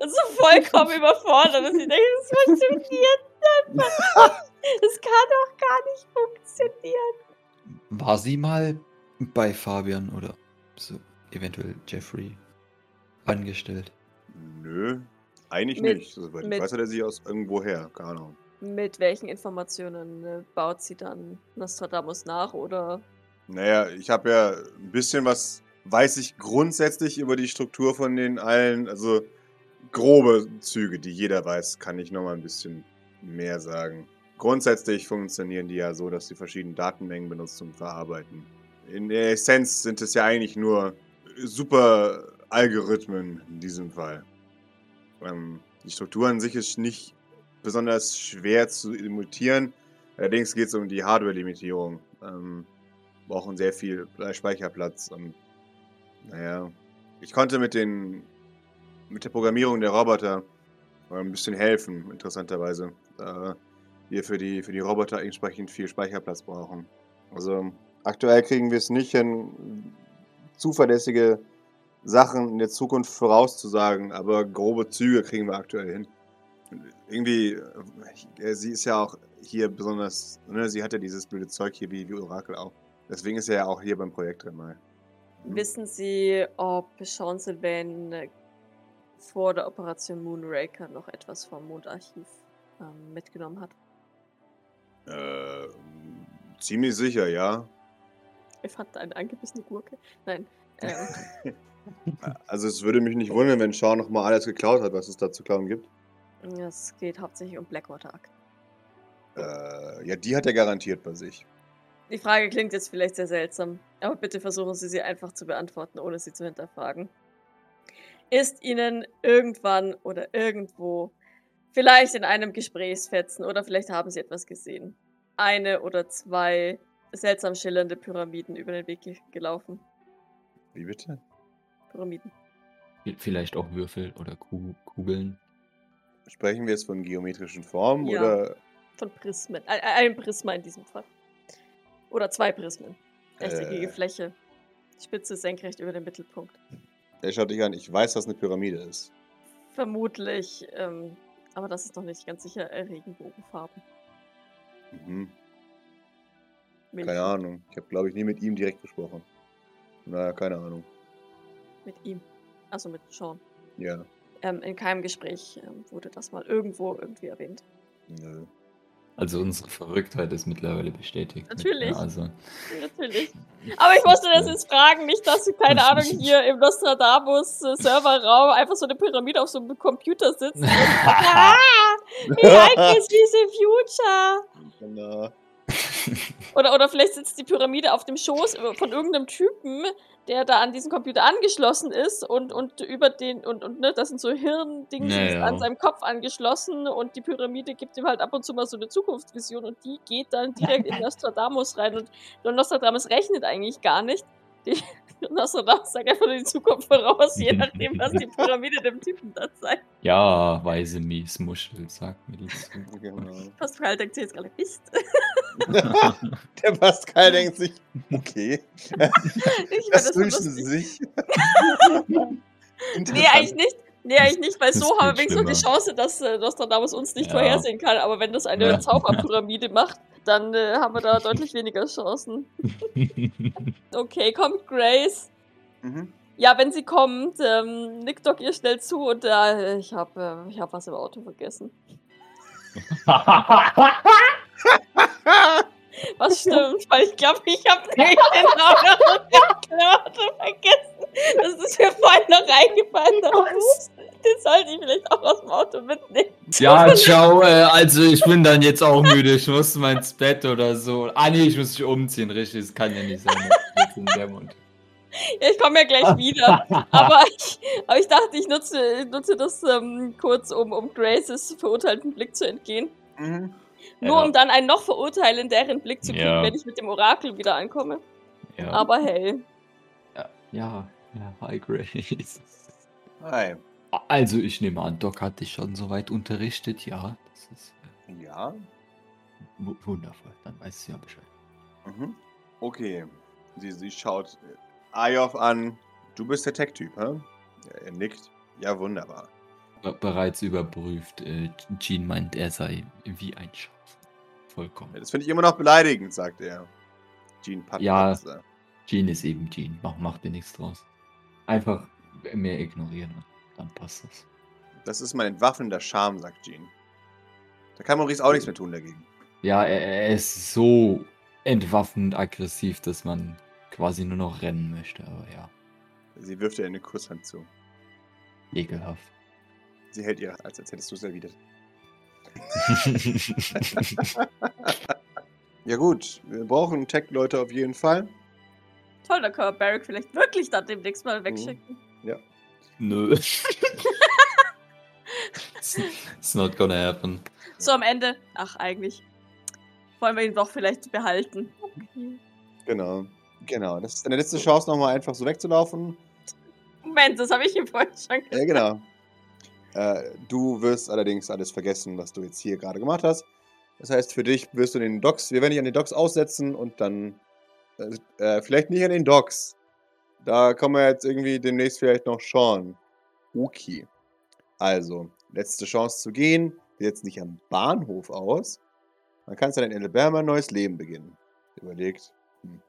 zu vollkommen überfordert, dass ich denke, das funktioniert einfach. Das kann doch gar nicht funktionieren. War sie mal bei Fabian oder so eventuell Jeffrey angestellt? Nö. Eigentlich Mit- nicht. Soweit mit- ich weiß, hat er sie aus irgendwo her. Keine Ahnung. Mit welchen Informationen äh, baut sie dann Nostradamus nach oder Naja, ich habe ja ein bisschen was, weiß ich grundsätzlich über die Struktur von den allen, also grobe Züge, die jeder weiß, kann ich nochmal ein bisschen mehr sagen. Grundsätzlich funktionieren die ja so, dass sie verschiedene Datenmengen benutzen zum Verarbeiten. In der Essenz sind es ja eigentlich nur super Algorithmen in diesem Fall. Ähm, die Struktur an sich ist nicht besonders schwer zu imitieren. Allerdings geht es um die Hardware-Limitierung. Ähm, brauchen sehr viel Speicherplatz und naja, ich konnte mit den mit der Programmierung der Roboter ein bisschen helfen, interessanterweise, da wir für die für die Roboter entsprechend viel Speicherplatz brauchen. Also aktuell kriegen wir es nicht hin, zuverlässige Sachen in der Zukunft vorauszusagen, aber grobe Züge kriegen wir aktuell hin. Irgendwie, äh, sie ist ja auch hier besonders, ne, sie hat ja dieses blöde Zeug hier wie, wie Orakel auch. Deswegen ist er ja auch hier beim Projekt drin mal. Mhm. Wissen Sie, ob Sean Sylvain vor der Operation Moonraker noch etwas vom Mondarchiv ähm, mitgenommen hat? Äh, ziemlich sicher, ja. Er fand eine angebissene Gurke. Nein. Ähm, *laughs* Also es würde mich nicht wundern, wenn Sean nochmal alles geklaut hat, was es da zu klauen gibt. Es geht hauptsächlich um Blackwater-Akten. Äh, ja, die hat er garantiert bei sich. Die Frage klingt jetzt vielleicht sehr seltsam, aber bitte versuchen Sie sie einfach zu beantworten, ohne sie zu hinterfragen. Ist Ihnen irgendwann oder irgendwo, vielleicht in einem Gesprächsfetzen oder vielleicht haben Sie etwas gesehen, eine oder zwei seltsam schillernde Pyramiden über den Weg ge gelaufen? Wie bitte? Pyramiden. Vielleicht auch Würfel oder Ku- Kugeln. Sprechen wir jetzt von geometrischen Formen Ja. oder Von Prismen. Ein, ein Prisma in diesem Fall. Oder zwei Prismen. Rechteckige Äh. Fläche. Spitze senkrecht über den Mittelpunkt. er schaut dich an, ich weiß, was eine Pyramide ist. Vermutlich, ähm, aber das ist noch nicht ganz sicher, äh, Regenbogenfarben. Mhm. Milch Keine Ahnung. Ich habe, glaube ich, nie mit ihm direkt gesprochen. Naja, keine Ahnung. Mit ihm. Also mit Sean. Ja. Ähm, in keinem Gespräch ähm, wurde das mal irgendwo irgendwie erwähnt. Nö. Also unsere Verrücktheit ist mittlerweile bestätigt. Natürlich. Also, Natürlich. *laughs* Aber ich musste das jetzt fragen, nicht, dass du, keine Ahnung, *laughs* hier im Nostradamus-Serverraum einfach so eine Pyramide auf so einem Computer sitzt. und, *laughs* ah, wie like is the future? Genau. *laughs* Oder, oder vielleicht sitzt die Pyramide auf dem Schoß von irgendeinem Typen, der da an diesen Computer angeschlossen ist und, und über den, und, und ne, das sind so Hirndings Ja, ja. an seinem Kopf angeschlossen und die Pyramide gibt ihm halt ab und zu mal so eine Zukunftsvision und die geht dann direkt in *laughs* Nostradamus rein und Nostradamus rechnet eigentlich gar nicht. Die, Nostradamus sagt einfach nur die Zukunft voraus, je nachdem, was die *laughs* Pyramide dem Typen dann sagt. ja, weise Miesmuschel, sagt mir das. genau. Pascal denkt sich jetzt gerade, Mist. *laughs* Der Pascal denkt sich, okay, Ich das das so wünschen sie sich. *laughs* Nee, eigentlich nicht. Nee, eigentlich nicht, weil Das so haben wir wenigstens noch die. Chance, dass äh, Nostradamus uns nicht Ja. vorhersehen kann. Aber wenn das eine Ja. Zauberpyramide macht, dann äh, haben wir da deutlich weniger Chancen. *laughs* Okay, kommt Grace. Mhm. Ja, wenn sie kommt, ähm, nickt doch ihr schnell zu und äh, ich habe äh, ich hab was im Auto vergessen. *laughs* Was stimmt, weil ich glaube, ich habe nicht den Auto vergessen. Das ist mir vorhin noch eingefallen. Den sollte ich vielleicht auch aus dem Auto mitnehmen. ja, ciao. Äh, also ich bin dann jetzt auch müde. Ich muss mal ins Bett oder so. Ah nee, ich muss mich umziehen, richtig. Das kann ja nicht sein. Ja, ich komme ja gleich *laughs* wieder. Aber ich, aber ich dachte, ich nutze, nutze das ähm, kurz, um, um Graces verurteilten Blick zu entgehen. Mhm. Nur Ja. um dann einen noch verurteilenderen Blick zu kriegen, Ja. wenn ich mit dem Orakel wieder ankomme. Ja. Aber hey. ja, ja, hi Grace. Hi. Also ich nehme an, Doc hat dich schon soweit unterrichtet, ja. Das ist äh, Ja. wu- wundervoll. Dann weißt du ja Bescheid. Mhm. Okay. Sie, sie schaut Ayov an. Du bist der Tech-Typ, hä? Ja, er nickt. Ja, wunderbar. Be bereits überprüft. Äh, Jean meint, er sei wie ein Schaf. Vollkommen. Das finde ich immer noch beleidigend, sagt er. Jean Patton. Ja. Jean ist eben Jean. Mach, mach dir nichts draus. Einfach mehr ignorieren dann passt das. Das ist mein entwaffnender Charme, sagt Jean. Da kann Maurice auch nichts mehr tun dagegen. Ja, er, er ist so entwaffnend aggressiv, dass man quasi nur noch rennen möchte. Aber ja, Sie wirft ihr eine Kusshand zu. ekelhaft. Sie hält ihr, als, als hättest du es erwidert. *laughs* Ja gut, wir brauchen Tech-Leute auf jeden Fall. Toll, da können wir Barrick vielleicht wirklich dann demnächst mal wegschicken. Nö. *laughs* it's, not gonna happen. So am Ende. Ach, eigentlich. Wollen wir ihn doch vielleicht behalten. Okay. Genau. Genau, das ist deine letzte Chance, nochmal einfach so wegzulaufen. Moment, das habe ich ihm vorhin schon gesagt. Ja, genau. äh, du wirst allerdings alles vergessen, was du jetzt hier gerade gemacht hast. Das heißt, für dich wirst du den Docks, wir werden dich an den Docks aussetzen und dann, äh, äh, vielleicht nicht an den Docks. Da kommen wir jetzt irgendwie demnächst vielleicht noch Sean. Okay. Also, letzte Chance zu gehen. Jetzt nicht am Bahnhof aus. Man kann dann in Alabama ein neues Leben beginnen. Überlegt, hm,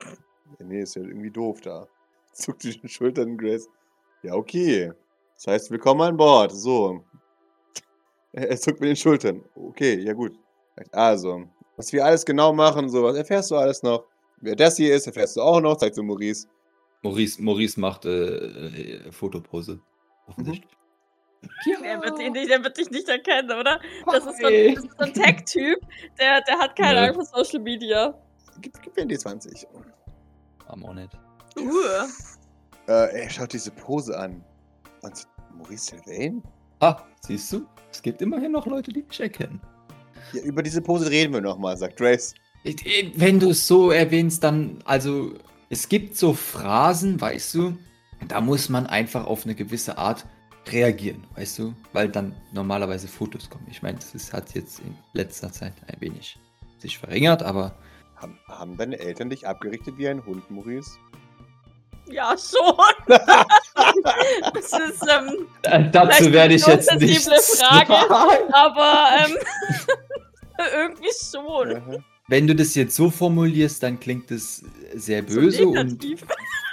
nee, ist ja irgendwie doof da. *laughs* Zuckt die Schultern, Grace. Ja, okay. Das heißt, willkommen an Bord. So. *laughs* Er zuckt mit den Schultern. Okay, ja gut. Also, was wir alles genau machen, so, was erfährst du alles noch? Wer das hier ist, erfährst du auch noch, zeigt so Maurice. Maurice, Maurice macht äh, äh, Fotopose. Offensichtlich. Der wird, nicht, der wird dich nicht erkennen, oder? Das ist so ein, das ist so ein Tech-Typ, der, der hat keine Ja. Ahnung von Social Media. Gib, gib mir die 20. Am auch nicht. Uh. Äh, er schaut diese Pose an. Und Maurice Sylvain? Ah, siehst du? Es gibt immerhin noch Leute, die mich erkennen. Ja, über diese Pose reden wir nochmal, sagt Grace. Ich- Wenn du es so erwähnst, dann, also, es gibt so Phrasen, weißt du, da muss man einfach auf eine gewisse Art reagieren, weißt du, weil dann normalerweise Fotos kommen. Ich meine, das hat jetzt in letzter Zeit ein wenig sich verringert, aber Haben, haben deine Eltern dich abgerichtet wie ein Hund, Maurice? Ja, schon. *laughs* das ist, ähm, äh, dazu werde ich eine jetzt nicht sensible Frage. sagen. aber ähm, *laughs* irgendwie schon. Wenn du das jetzt so formulierst, dann klingt es sehr So böse und negativ.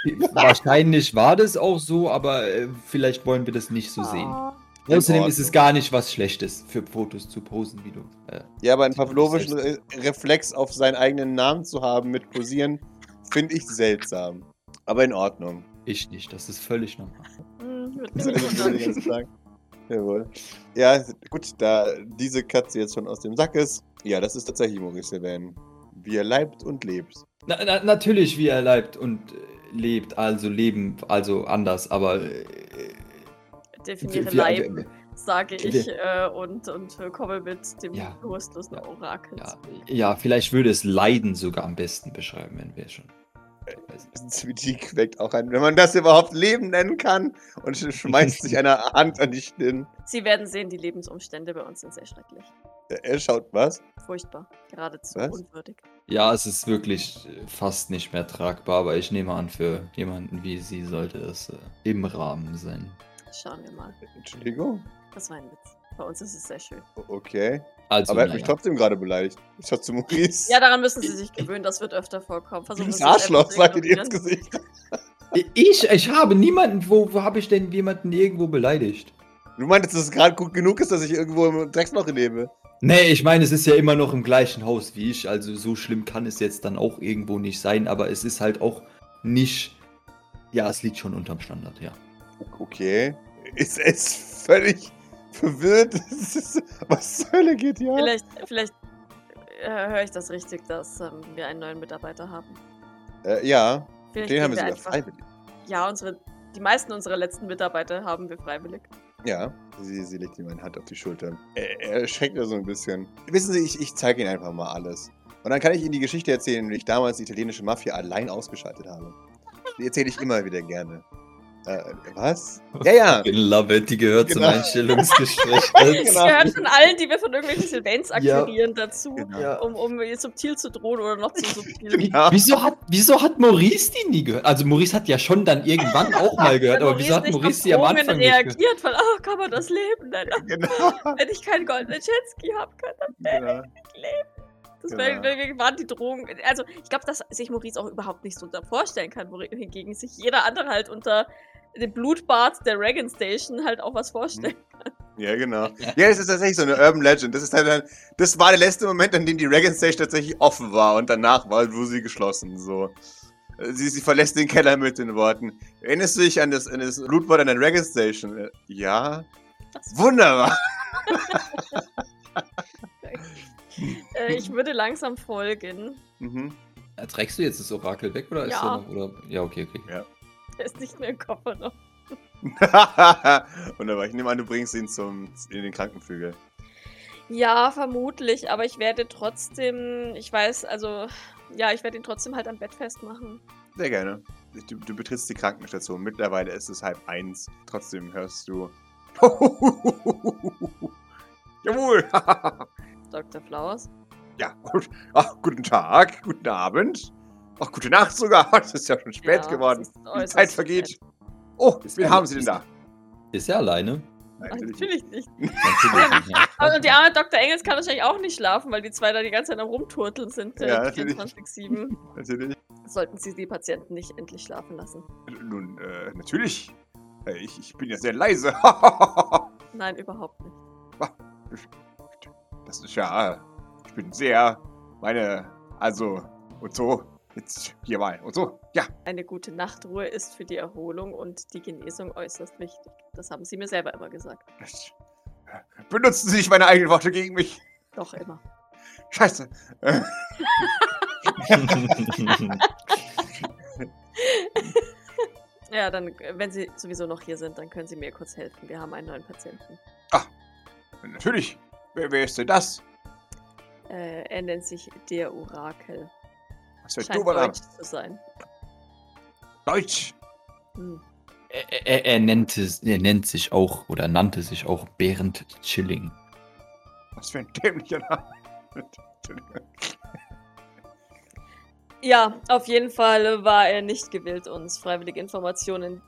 *laughs* wahrscheinlich war das auch so, aber äh, vielleicht wollen wir das nicht so sehen. Oh. Außerdem ist es gar nicht was Schlechtes, für Fotos zu posen, wie du. Äh, Ja, aber einen pavlovischen Re Reflex auf seinen eigenen Namen zu haben mit Posieren, finde ich seltsam. Aber in Ordnung. ich nicht, das ist völlig normal. Hm, würde *laughs* Das mich ist nicht Jawohl. Ja, gut, da diese Katze jetzt schon aus dem Sack ist. Ja, das ist tatsächlich Maurice Sylvain. Wie er leibt und lebt. Na, na, natürlich, wie er lebt und äh, lebt, also leben, also anders, aber. Äh, Definiere Leib, sage ich, äh, und, und äh, komme mit dem Ja. bewusstlosen Ja. Orakel. ja, ja, vielleicht würde es Leiden sogar am besten beschreiben, wenn wir schon. Kritik weckt auch ein, wenn man das überhaupt Leben nennen kann und sch- schmeißt sich *laughs* eine Hand an die Stirn. Sie werden sehen, die Lebensumstände bei uns sind sehr schrecklich. Er schaut was? Furchtbar. Geradezu Was? unwürdig. Ja, es ist wirklich fast nicht mehr tragbar, aber ich nehme an, für jemanden wie sie sollte es äh, im Rahmen sein. Schauen wir mal. Entschuldigung? Das war ein Witz. Bei uns ist es sehr schön. Okay. Also, Aber er hat mich naja. trotzdem gerade beleidigt. Ich schaue zu Maurice. Ja, daran müssen Sie sich gewöhnen. Das wird öfter vorkommen. Versuchen das Arschloch, sagt ihr dir ins. Gesicht. Ich, ich habe niemanden, wo, wo habe ich denn jemanden irgendwo beleidigt? Du meintest, dass es gerade gut genug ist, dass ich irgendwo im Drecksloch lebe. Nee, ich meine, es ist ja immer noch im gleichen Haus wie ich, also so schlimm kann es jetzt dann auch irgendwo nicht sein, aber es ist halt auch nicht. Ja, es liegt schon unterm Standard, ja. Okay. Ist es völlig verwirrt? *laughs* Was zur Hölle geht hier? Vielleicht, vielleicht äh, höre ich das richtig, dass ähm, wir einen neuen Mitarbeiter haben. Äh, ja, Vielleicht den haben wir sogar einfach- freiwillig. Ja, unsere, die meisten unserer letzten Mitarbeiter haben wir freiwillig. Ja, sie, sie legt ihm eine Hand auf die Schulter. Er, er erschreckt da so ein bisschen. Wissen Sie, ich, ich zeige Ihnen einfach mal alles. Und dann kann ich Ihnen die Geschichte erzählen, wie ich damals die italienische Mafia allein ausgeschaltet habe. Die erzähle ich immer wieder gerne. Äh, was? Ja, ja. *laughs* I love it, die gehört Genau. zum Einstellungsgespräch. *laughs* Es Genau. gehört von allen, die wir von irgendwelchen Ja. akquirieren, dazu, Genau. Ja. um, um subtil zu drohen oder noch zu *laughs* subtil. Genau. Wieso hat, wieso hat Maurice die nie gehört? Also Maurice hat ja schon dann irgendwann auch mal gehört, aber wieso hat nicht Maurice die am Anfang nicht reagiert, weil, ach, kann man das leben nennen? genau. Wenn ich keinen goldenen Jetski habe, kann das genau. leben. Das Genau. wär- waren die Drohungen. Also, ich glaube, dass sich Maurice auch überhaupt nicht so da vorstellen kann, wohingegen sich jeder andere halt unter dem Blutbad der Reagan Station halt auch was vorstellen. Ja, genau. Ja, das ist tatsächlich so eine Urban Legend. Das ist halt dann, das war der letzte Moment, an dem die Reagan Station tatsächlich offen war und danach war wo sie geschlossen. So. Sie, sie verlässt den Keller mit den Worten. Erinnerst du dich an das, an das Blutbad an der Reagan Station? Ja. Das- Wunderbar. *laughs* Äh, ich würde langsam folgen. Mhm. Äh, Trägst du jetzt das Orakel weg oder ist Ja. er noch? Oder? Ja, okay, okay. Er *laughs* ist nicht mehr im Kofferraum. *laughs* Wunderbar. Ich nehme an, du bringst ihn zum, in den Krankenflügel. Ja, vermutlich, aber ich werde trotzdem, ich weiß, also, ja, ich werde ihn trotzdem halt am Bett festmachen. Sehr gerne. Du, du betrittst die Krankenstation. Mittlerweile ist es halb eins. Trotzdem hörst du. *laughs* Jawohl. Dr. Flowers. ja, gut. Ach, guten Tag, guten Abend. Ach, gute Nacht sogar. *laughs* Es ist ja schon spät Ja, geworden. Die Zeit vergeht. spät. Oh, Ist wen haben Sie denn da? Ist er alleine? Nein, natürlich nicht. Natürlich nicht. *laughs* Und die arme Dr. Engels kann wahrscheinlich auch nicht schlafen, weil die zwei da die ganze Zeit am Rumturteln sind. Ja, Äh, natürlich. 24-7. *laughs* Natürlich. Sollten sie die Patienten nicht endlich schlafen lassen. Nun, äh, natürlich. Äh, Ich, ich bin ja sehr leise. Nein, überhaupt nicht. Das ist ja. äh, Ich bin sehr. Meine. Also. Und so. Jetzt hier mal. Und so. Ja. Eine gute Nachtruhe ist für die Erholung und die Genesung äußerst wichtig. Das haben sie mir selber immer gesagt. Das- Benutzen Sie nicht meine eigenen Worte gegen mich. Doch immer. Scheiße. Äh, *laughs* Ja, dann, äh, wenn sie sowieso noch hier sind, dann können sie mir kurz helfen. Wir haben einen neuen Patienten. natürlich. Wer, wer ist denn das? Äh, er nennt sich der Orakel. Ein Scheint Name. deutsch zu sein. Deutsch. Hm. er, er, er, nennt es, er nennt sich auch oder nannte sich auch Bernd Chilling. Was für ein dämlicher Name. Ja, auf jeden Fall war er nicht gewillt, uns freiwillige Informationen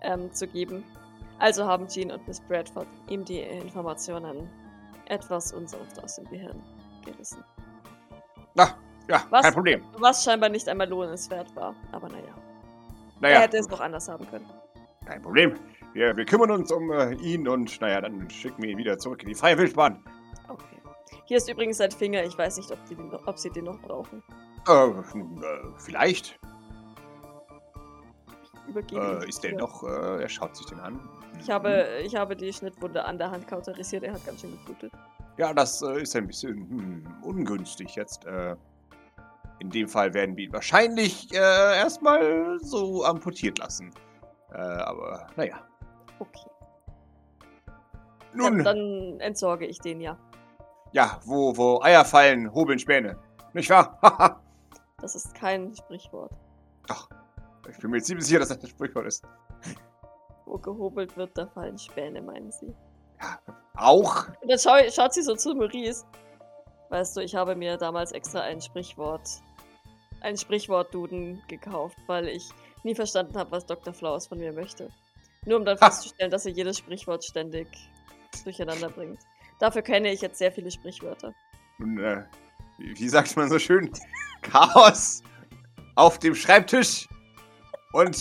ähm, zu geben. Also haben Jean und Miss Bradford ihm die Informationen etwas unsanft aus dem Gehirn gerissen. Na, ja, Was? kein Problem. Was scheinbar nicht einmal lohnenswert war. Aber naja, er Naja, hätte es noch anders haben können. kein Problem. Wir, wir kümmern uns um äh, ihn und naja, dann schicken wir ihn wieder zurück in die freie Wildbahn. Okay. Hier ist übrigens sein Finger. Ich weiß nicht, ob, die ob sie den noch brauchen. Äh, äh, vielleicht. Übergeben. Äh, ist der noch, äh, er schaut sich den an. Ich habe, ich habe die Schnittwunde an der Hand kauterisiert. Er hat ganz schön geblutet. Ja, das äh, ist ein bisschen hm, ungünstig jetzt. In dem Fall werden wir ihn wahrscheinlich äh, erstmal so amputiert lassen. Äh, aber naja. Okay. Nun, Dann, dann entsorge ich den ja. ja, wo, wo Eier fallen, hobeln Späne. Nicht wahr? *laughs* Haha. Das ist kein Sprichwort. ich bin mir ziemlich sicher, dass das ein Sprichwort ist. Wo gehobelt wird, da fallen Späne, meinen sie. Auch? Und dann schau, schaut sie so zu Maurice. Weißt du, ich habe mir damals extra ein Sprichwort, ein Sprichwort-Duden gekauft, weil ich nie verstanden habe, was Dr. Flowers von mir möchte. Nur um dann Ha. festzustellen, dass er jedes Sprichwort ständig durcheinander bringt. Dafür kenne ich jetzt sehr viele Sprichwörter. Nun, äh, wie, wie sagt man so schön? Chaos auf dem Schreibtisch und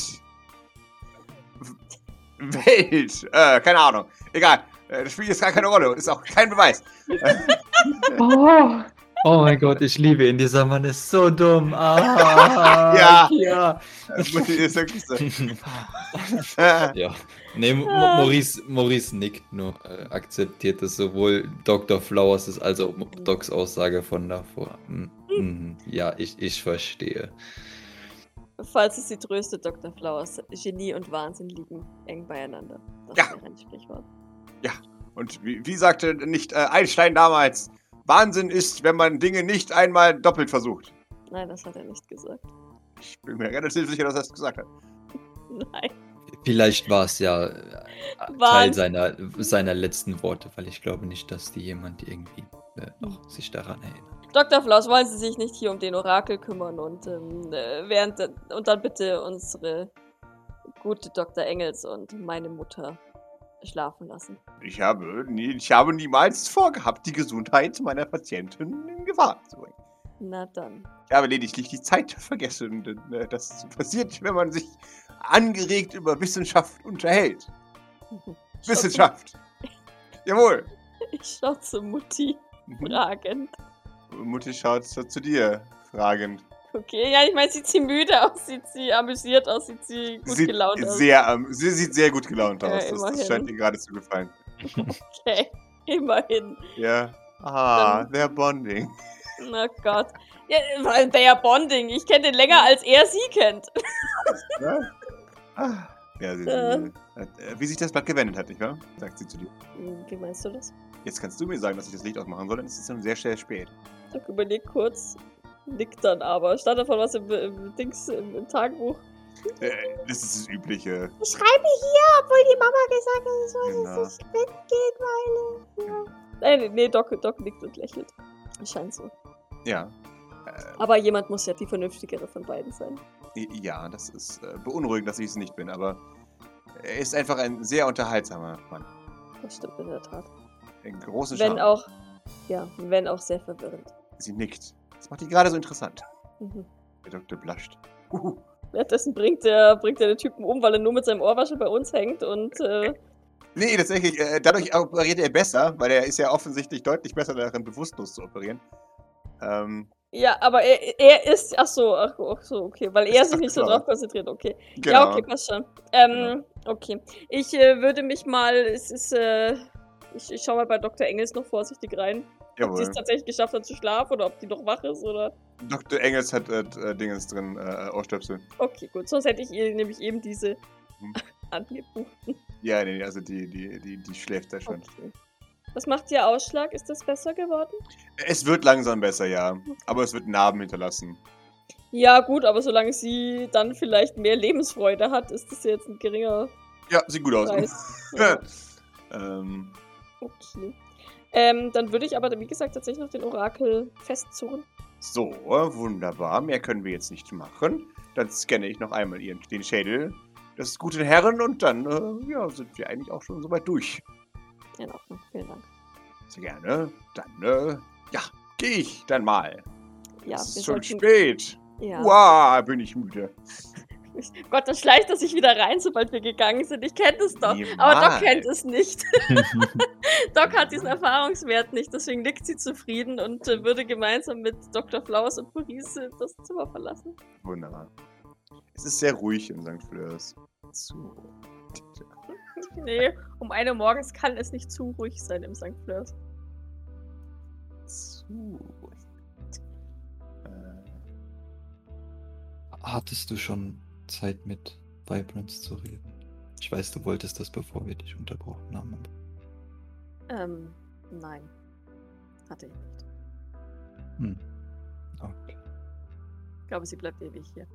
Welt. Äh, keine Ahnung. Egal. Äh, Das spielt jetzt gar keine Rolle und ist auch kein Beweis. *laughs* *laughs* Oh. Oh mein Gott, ich liebe ihn. Dieser Mann ist so dumm. Ah, *laughs* Ja. ja. Das ist wirklich so. Äh, *laughs* Ja. Nee, Maurice, Maurice nickt nur, äh, akzeptiert es sowohl Dr. Flowers ist als auch Docs Aussage von davor. Mhm. Mhm. Ja, ich, ich verstehe. Falls es sie tröstet, Dr. Flowers, Genie und Wahnsinn liegen eng beieinander. Das Ja. wäre ein Sprichwort. Und wie, wie sagte nicht äh, Einstein damals, Wahnsinn ist, wenn man Dinge nicht einmal doppelt versucht. Nein, das hat er nicht gesagt. Ich bin mir relativ sicher, dass er es gesagt hat. Nein. Vielleicht war es ja äh, Teil Wahnsinn. seiner, seiner letzten Worte, weil ich glaube nicht, dass die jemand irgendwie äh, noch sich daran erinnert. Dr. Flaus, wollen Sie sich nicht hier um den Orakel kümmern und ähm, äh, während und dann bitte unsere gute Dr. Engels und meine Mutter schlafen lassen. Ich habe, nie, ich habe niemals vorgehabt, die Gesundheit meiner Patientin in Gefahr zu bringen. Na dann. Ich habe lediglich die Zeit vergessen. Denn, äh, das passiert, wenn man sich angeregt über Wissenschaft unterhält. *laughs* Wissenschaft. Jawohl. Ich schau zu Mutti fragend. Mutti schaut zu dir, fragend. Okay, ja, ich meine, sieht sie müde aus, sieht sie amüsiert aus, sieht sie gut sieht gelaunt aus. sehr, ähm, sie sieht sehr gut gelaunt Ja, aus. das, das scheint ihr gerade zu gefallen. Okay, *laughs* immerhin. Ja. Ah, Dann- they're bonding. Na Gott. Ja, ja Bonding. Ich kenne den länger, als er sie kennt. Ja, ah. ja sie, sie, äh, wie sich das Blatt gewendet hat, nicht wahr? Sagt sie zu dir. Hm, Wie meinst du das? Jetzt kannst du mir sagen, dass ich das Licht ausmachen soll, dann ist es dann sehr schnell spät. Ich überleg kurz. Nickt dann aber. Stand davon was im, im Dings, im, im Tagebuch. Äh, das ist das Übliche. Ich schreibe hier, obwohl die Mama gesagt hat, ich soll Genau. jetzt nicht mitgehen, weil. Ja. Nee, nee, Doc, Doc nickt und lächelt. Scheint so. Ja. Äh, Aber jemand muss ja die vernünftigere von beiden sein. Ja, das ist äh, beunruhigend, dass ich es nicht bin, aber Er ist einfach ein sehr unterhaltsamer Mann. Das stimmt in der Tat. Einen großen Wenn Charme. auch, ja, wenn auch sehr verwirrend. Sie nickt. Das macht ihn gerade so interessant. Mhm. Der Doktor blascht. Währenddessen bringt er, bringt er den Typen um, weil er nur mit seinem Ohrwaschel bei uns hängt und äh, Nee, tatsächlich, äh, dadurch operiert er besser, weil er ist ja offensichtlich deutlich besser darin, bewusstlos zu operieren. Ähm, ja, aber er, er ist, ach so, ach, ach so, okay, weil er Ist sich nicht so klar. drauf konzentriert, okay. genau. Ja, okay, passt schon. Ähm, okay. Ich äh, würde mich mal, es ist, äh, ich, ich schau mal bei Dr. Engels noch vorsichtig rein, ob sie Jawohl. es tatsächlich geschafft hat zu schlafen oder ob die noch wach ist oder. Dr. Engels hat äh, äh, Dingens drin, äh, Ohrstöpsel. Okay, gut, sonst hätte ich ihr nämlich eben diese Mhm. *laughs* angeboten. Ja, nee, also die, die, die, die schläft da schon. Okay. Was macht ihr Ausschlag? Ist das besser geworden? Es wird langsam besser, ja. Aber es wird Narben hinterlassen. Ja, gut, aber solange sie dann vielleicht mehr Lebensfreude hat, ist das jetzt ein geringer Ja, sieht gut aus. Preis. *laughs* Ja, ähm, okay. Ähm, dann würde ich aber, wie gesagt, tatsächlich noch den Orakel festzurren. so, wunderbar. Mehr können wir jetzt nicht machen. Dann scanne ich noch einmal ihren, den Schädel des guten Herren und dann äh, ja, sind wir eigentlich auch schon soweit durch. In Ordnung, vielen Dank. Sehr gerne. Dann, äh, ja, gehe ich dann mal. Ja, es ist schon spät. ja. Wow, bin ich müde. *laughs* Gott, dann schleicht er sich wieder rein, sobald wir gegangen sind. Ich kenne das doch. Aber Doc Niemals. kennt es nicht. *laughs* *laughs* Doc hat diesen Erfahrungswert nicht, deswegen nickt sie zufrieden und äh, würde gemeinsam mit Dr. Flowers und Maurice das Zimmer verlassen. Wunderbar. Es ist sehr ruhig in St. Fleurs. So. Nee, um eine Uhr morgens kann es nicht zu ruhig sein im St. Fleurs. So. Äh, Hattest du schon Zeit mit Vibrance zu reden? Ich weiß, du wolltest das, bevor wir dich unterbrochen haben. Ähm, nein. Hatte ich nicht. Hm. Okay. Ich glaube, sie bleibt ewig hier.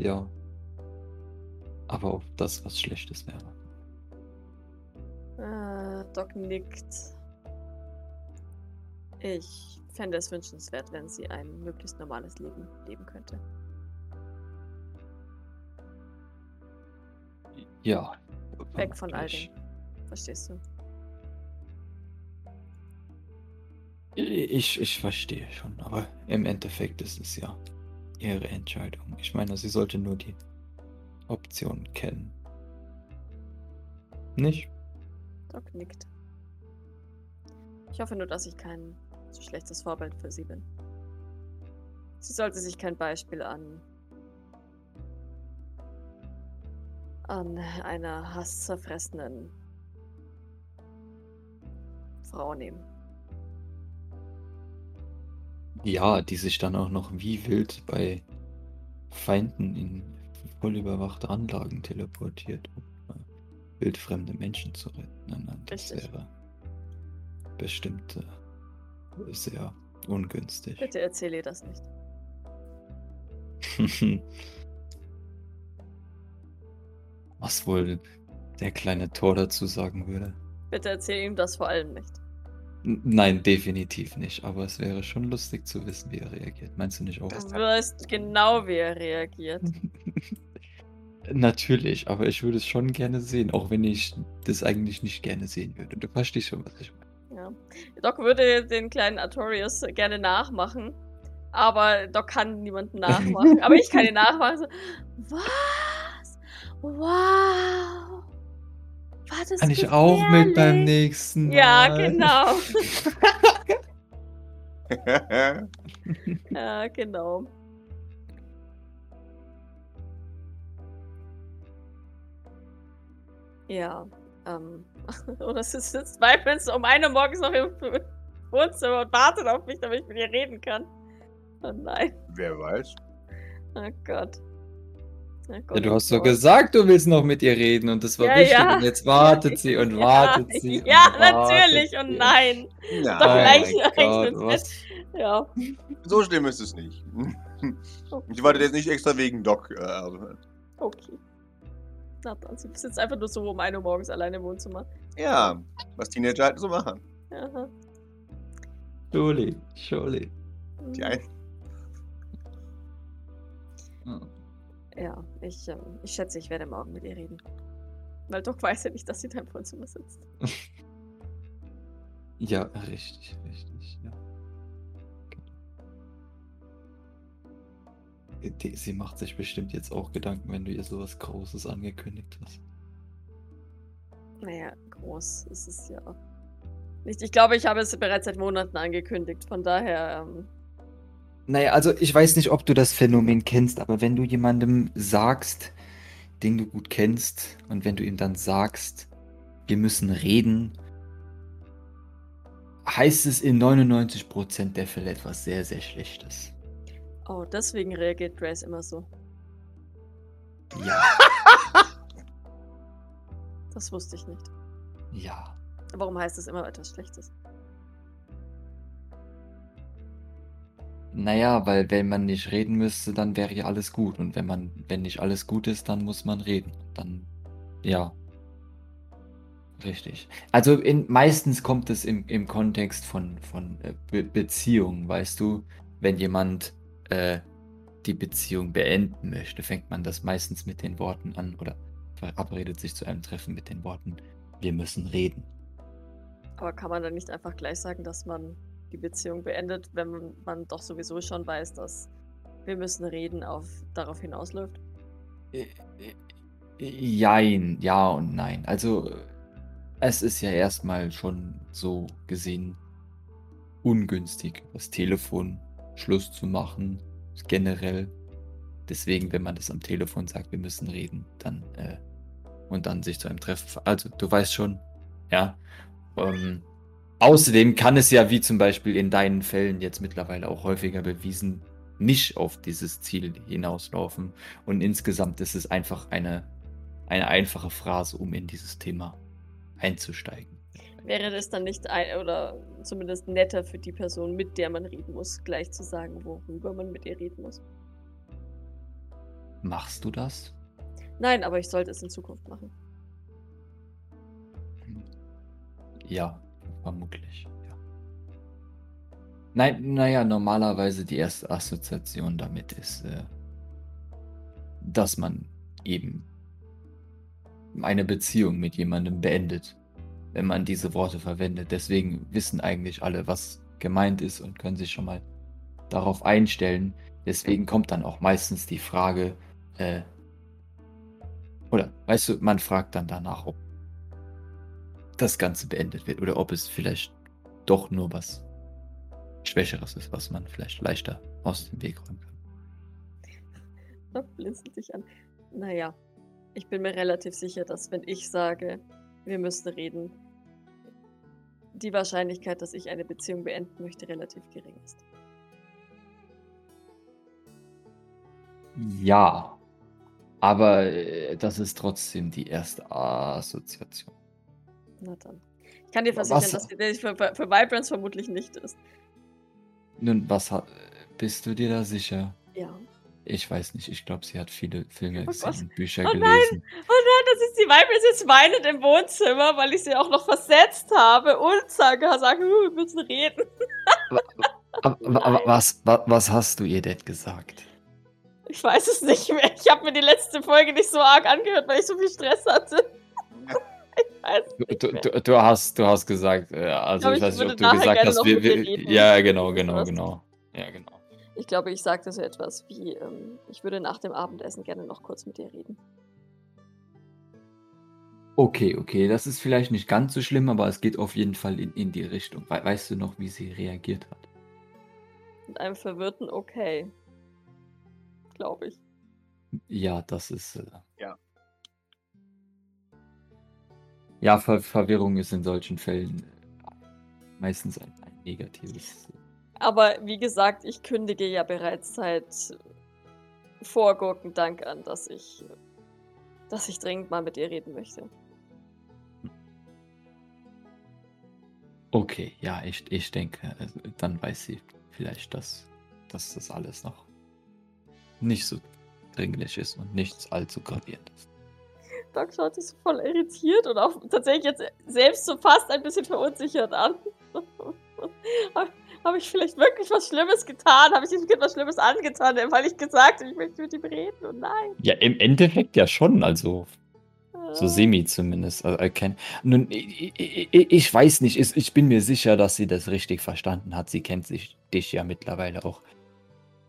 Ja. Aber ob das was Schlechtes wäre. Äh, Doc nickt. Ich fände es wünschenswert, wenn sie ein möglichst normales Leben leben könnte. Ja. Weg von all dem. Verstehst du? Ich, ich verstehe schon, aber im Endeffekt ist es ja ihre Entscheidung. Ich meine, sie sollte nur die Option kennen. Nicht? Doc nickt. Ich hoffe nur, dass ich kein so schlechtes Vorbild für sie bin. Sie sollte sich kein Beispiel an an einer hasszerfressenen Frau nehmen. Ja, die sich dann auch noch wie wild bei Feinden in voll überwachte Anlagen teleportiert, um wildfremde Menschen zu retten. Nein, nein, das Richtig. wäre bestimmt sehr ungünstig. Bitte erzähle ihr das nicht. *laughs* Was wohl der kleine Tor dazu sagen würde? Bitte erzähle ihm das vor allem nicht. N- Nein, definitiv nicht. Aber es wäre schon lustig zu wissen, wie er reagiert. Meinst du nicht auch? Du weißt genau, wie er reagiert. *laughs* Natürlich, aber ich würde es schon gerne sehen, auch wenn ich das eigentlich nicht gerne sehen würde. Du verstehst schon, was ich meine. Ja. Doc würde den kleinen Artorius gerne nachmachen, aber Doc kann niemanden *laughs* nachmachen. aber ich kann ihn nachmachen. So, was? Wow. War das Kann ich auch mit beim nächsten Mal? Ja, genau. *laughs* ja, genau. Ja, ähm. *laughs* Ist jetzt zweifelns um eine Uhr morgens noch im Wohnzimmer und wartet auf mich, damit ich mit ihr reden kann. Oh nein. Wer weiß. Oh Gott. Oh Gott Ja, du oh hast doch gesagt, du willst noch mit ihr reden und das war Ja, wichtig. ja. Und jetzt wartet sie und *laughs* Ja, wartet sie. Ja, und wartet natürlich sie. und nein. Ja, Doch, Oh gleich- Gott, *laughs* was? Ja. so schlimm ist es nicht. Okay. Ich warte jetzt nicht extra wegen Doc. Äh, aber- Na dann, sie sitzt einfach nur so um eine Uhr morgens alleine im Wohnzimmer. ja, was Teenager halt so machen. Aha. Surely, surely. Die ein Ja. Ja, ich, ähm, ich schätze, ich werde morgen mit ihr reden. Weil Doc weiß ja nicht, dass sie da im Wohnzimmer sitzt. *laughs* Ja, richtig, richtig, ja. Sie macht sich bestimmt jetzt auch Gedanken, wenn du ihr sowas Großes angekündigt hast. Naja, groß ist es ja nicht. Ich glaube, ich habe es bereits seit Monaten angekündigt. Von daher, ähm, Naja, also ich weiß nicht, ob du das Phänomen kennst, aber wenn du jemandem sagst, den du gut kennst, und wenn du ihm dann sagst, wir müssen reden, heißt es in 99% der Fälle etwas sehr, sehr Schlechtes. Oh, deswegen reagiert Grace immer so. Ja, *laughs* Das wusste ich nicht. ja. Warum heißt es immer etwas Schlechtes? Naja, weil wenn man nicht reden müsste, dann wäre ja alles gut. Und wenn man, wenn nicht alles gut ist, dann muss man reden. Dann, ja. Richtig. Also in, meistens kommt es im, im Kontext von, von äh, Be Beziehungen, weißt du, wenn jemand äh, die Beziehung beenden möchte, fängt man das meistens mit den Worten an oder verabredet sich zu einem Treffen mit den Worten, wir müssen reden. Aber kann man dann nicht einfach gleich sagen, dass man die Beziehung beendet, wenn man, doch sowieso schon weiß, dass wir müssen reden auf darauf hinausläuft? Äh, äh, Jein, ja und nein. Also, es ist ja erstmal schon so gesehen ungünstig, das Telefon Schluss zu machen, generell. Deswegen, wenn man das am Telefon sagt, wir müssen reden, dann äh, und dann sich zu einem Treffen. Also, du weißt schon, ja. Ähm, außerdem kann es ja, wie zum Beispiel in deinen Fällen jetzt mittlerweile auch häufiger bewiesen, nicht auf dieses Ziel hinauslaufen. Und insgesamt ist es einfach eine, eine einfache Phrase, um in dieses Thema einzusteigen. Wäre das dann nicht ein, oder zumindest netter für die Person, mit der man reden muss, gleich zu sagen, worüber man mit ihr reden muss? Machst du das? Nein, aber ich sollte es in Zukunft machen. Ja, vermutlich. Ja. Nein, naja, normalerweise die erste Assoziation damit ist, äh, dass man eben eine Beziehung mit jemandem beendet, wenn man diese Worte verwendet. Deswegen wissen eigentlich alle, was gemeint ist und können sich schon mal darauf einstellen. Deswegen kommt dann auch meistens die Frage, äh, oder weißt du, man fragt dann danach, ob das Ganze beendet wird oder ob es vielleicht doch nur was Schwächeres ist, was man vielleicht leichter aus dem Weg räumen kann. *laughs* Blinzelt dich an. Naja, ich bin mir relativ sicher, dass wenn ich sage, wir müssen reden, die Wahrscheinlichkeit, dass ich eine Beziehung beenden möchte, relativ gering ist. Ja, aber äh, das ist trotzdem die erste Assoziation. Na dann. Ich kann dir Was- versichern, dass die für, für, Vibrance vermutlich nicht ist. Nun, was bist du dir da sicher? Ja. Ich weiß nicht, ich glaube, sie hat viele Filme Oh gesehen Bücher Oh nein! gelesen. Oh nein, das ist die Vibrance jetzt weinend im Wohnzimmer, weil ich sie auch noch versetzt habe und sage, sage wir müssen reden. Aber, aber, aber was, was, was hast du ihr denn gesagt? Ich weiß es nicht mehr. Ich habe mir die letzte Folge nicht so arg angehört, weil ich so viel Stress hatte. ich Du, du, du, hast, du hast gesagt, äh, also glaub, ich ich weiß nicht, ob du gesagt hast, wir, wir, ja, genau, genau, genau. Ja, genau. Ich glaube, ich sagte so etwas wie, ähm, ich würde nach dem Abendessen gerne noch kurz mit dir reden. Okay, okay, das ist vielleicht nicht ganz so schlimm, aber es geht auf jeden Fall in, in die Richtung. We weißt du noch, wie sie reagiert hat? Mit einem verwirrten Okay. Glaube ich. Ja, das ist. Äh, Ja. Ja, Ver Verwirrung ist in solchen Fällen äh, meistens ein, ein negatives. Aber wie gesagt, ich kündige ja bereits seit vor Gurkendank an, dass ich, dass ich dringend mal mit ihr reden möchte. Okay, ja, ich, ich denke, äh, dann weiß sie vielleicht, dass, dass das alles noch nicht so dringlich ist und nichts allzu gravierend ist. Doc schaut sich so voll irritiert und auch tatsächlich jetzt selbst so fast ein bisschen verunsichert an. *laughs* Habe ich vielleicht wirklich was Schlimmes getan? Habe ich diesem Kind was Schlimmes angetan, weil ich gesagt habe, ich möchte mit ihm reden? Und nein. Ja, im Endeffekt ja schon, also so Äh, semi zumindest. Also, erkennen. Nun, ich, ich, ich weiß nicht, ich, ich bin mir sicher, dass sie das richtig verstanden hat. Sie kennt sich, dich ja mittlerweile auch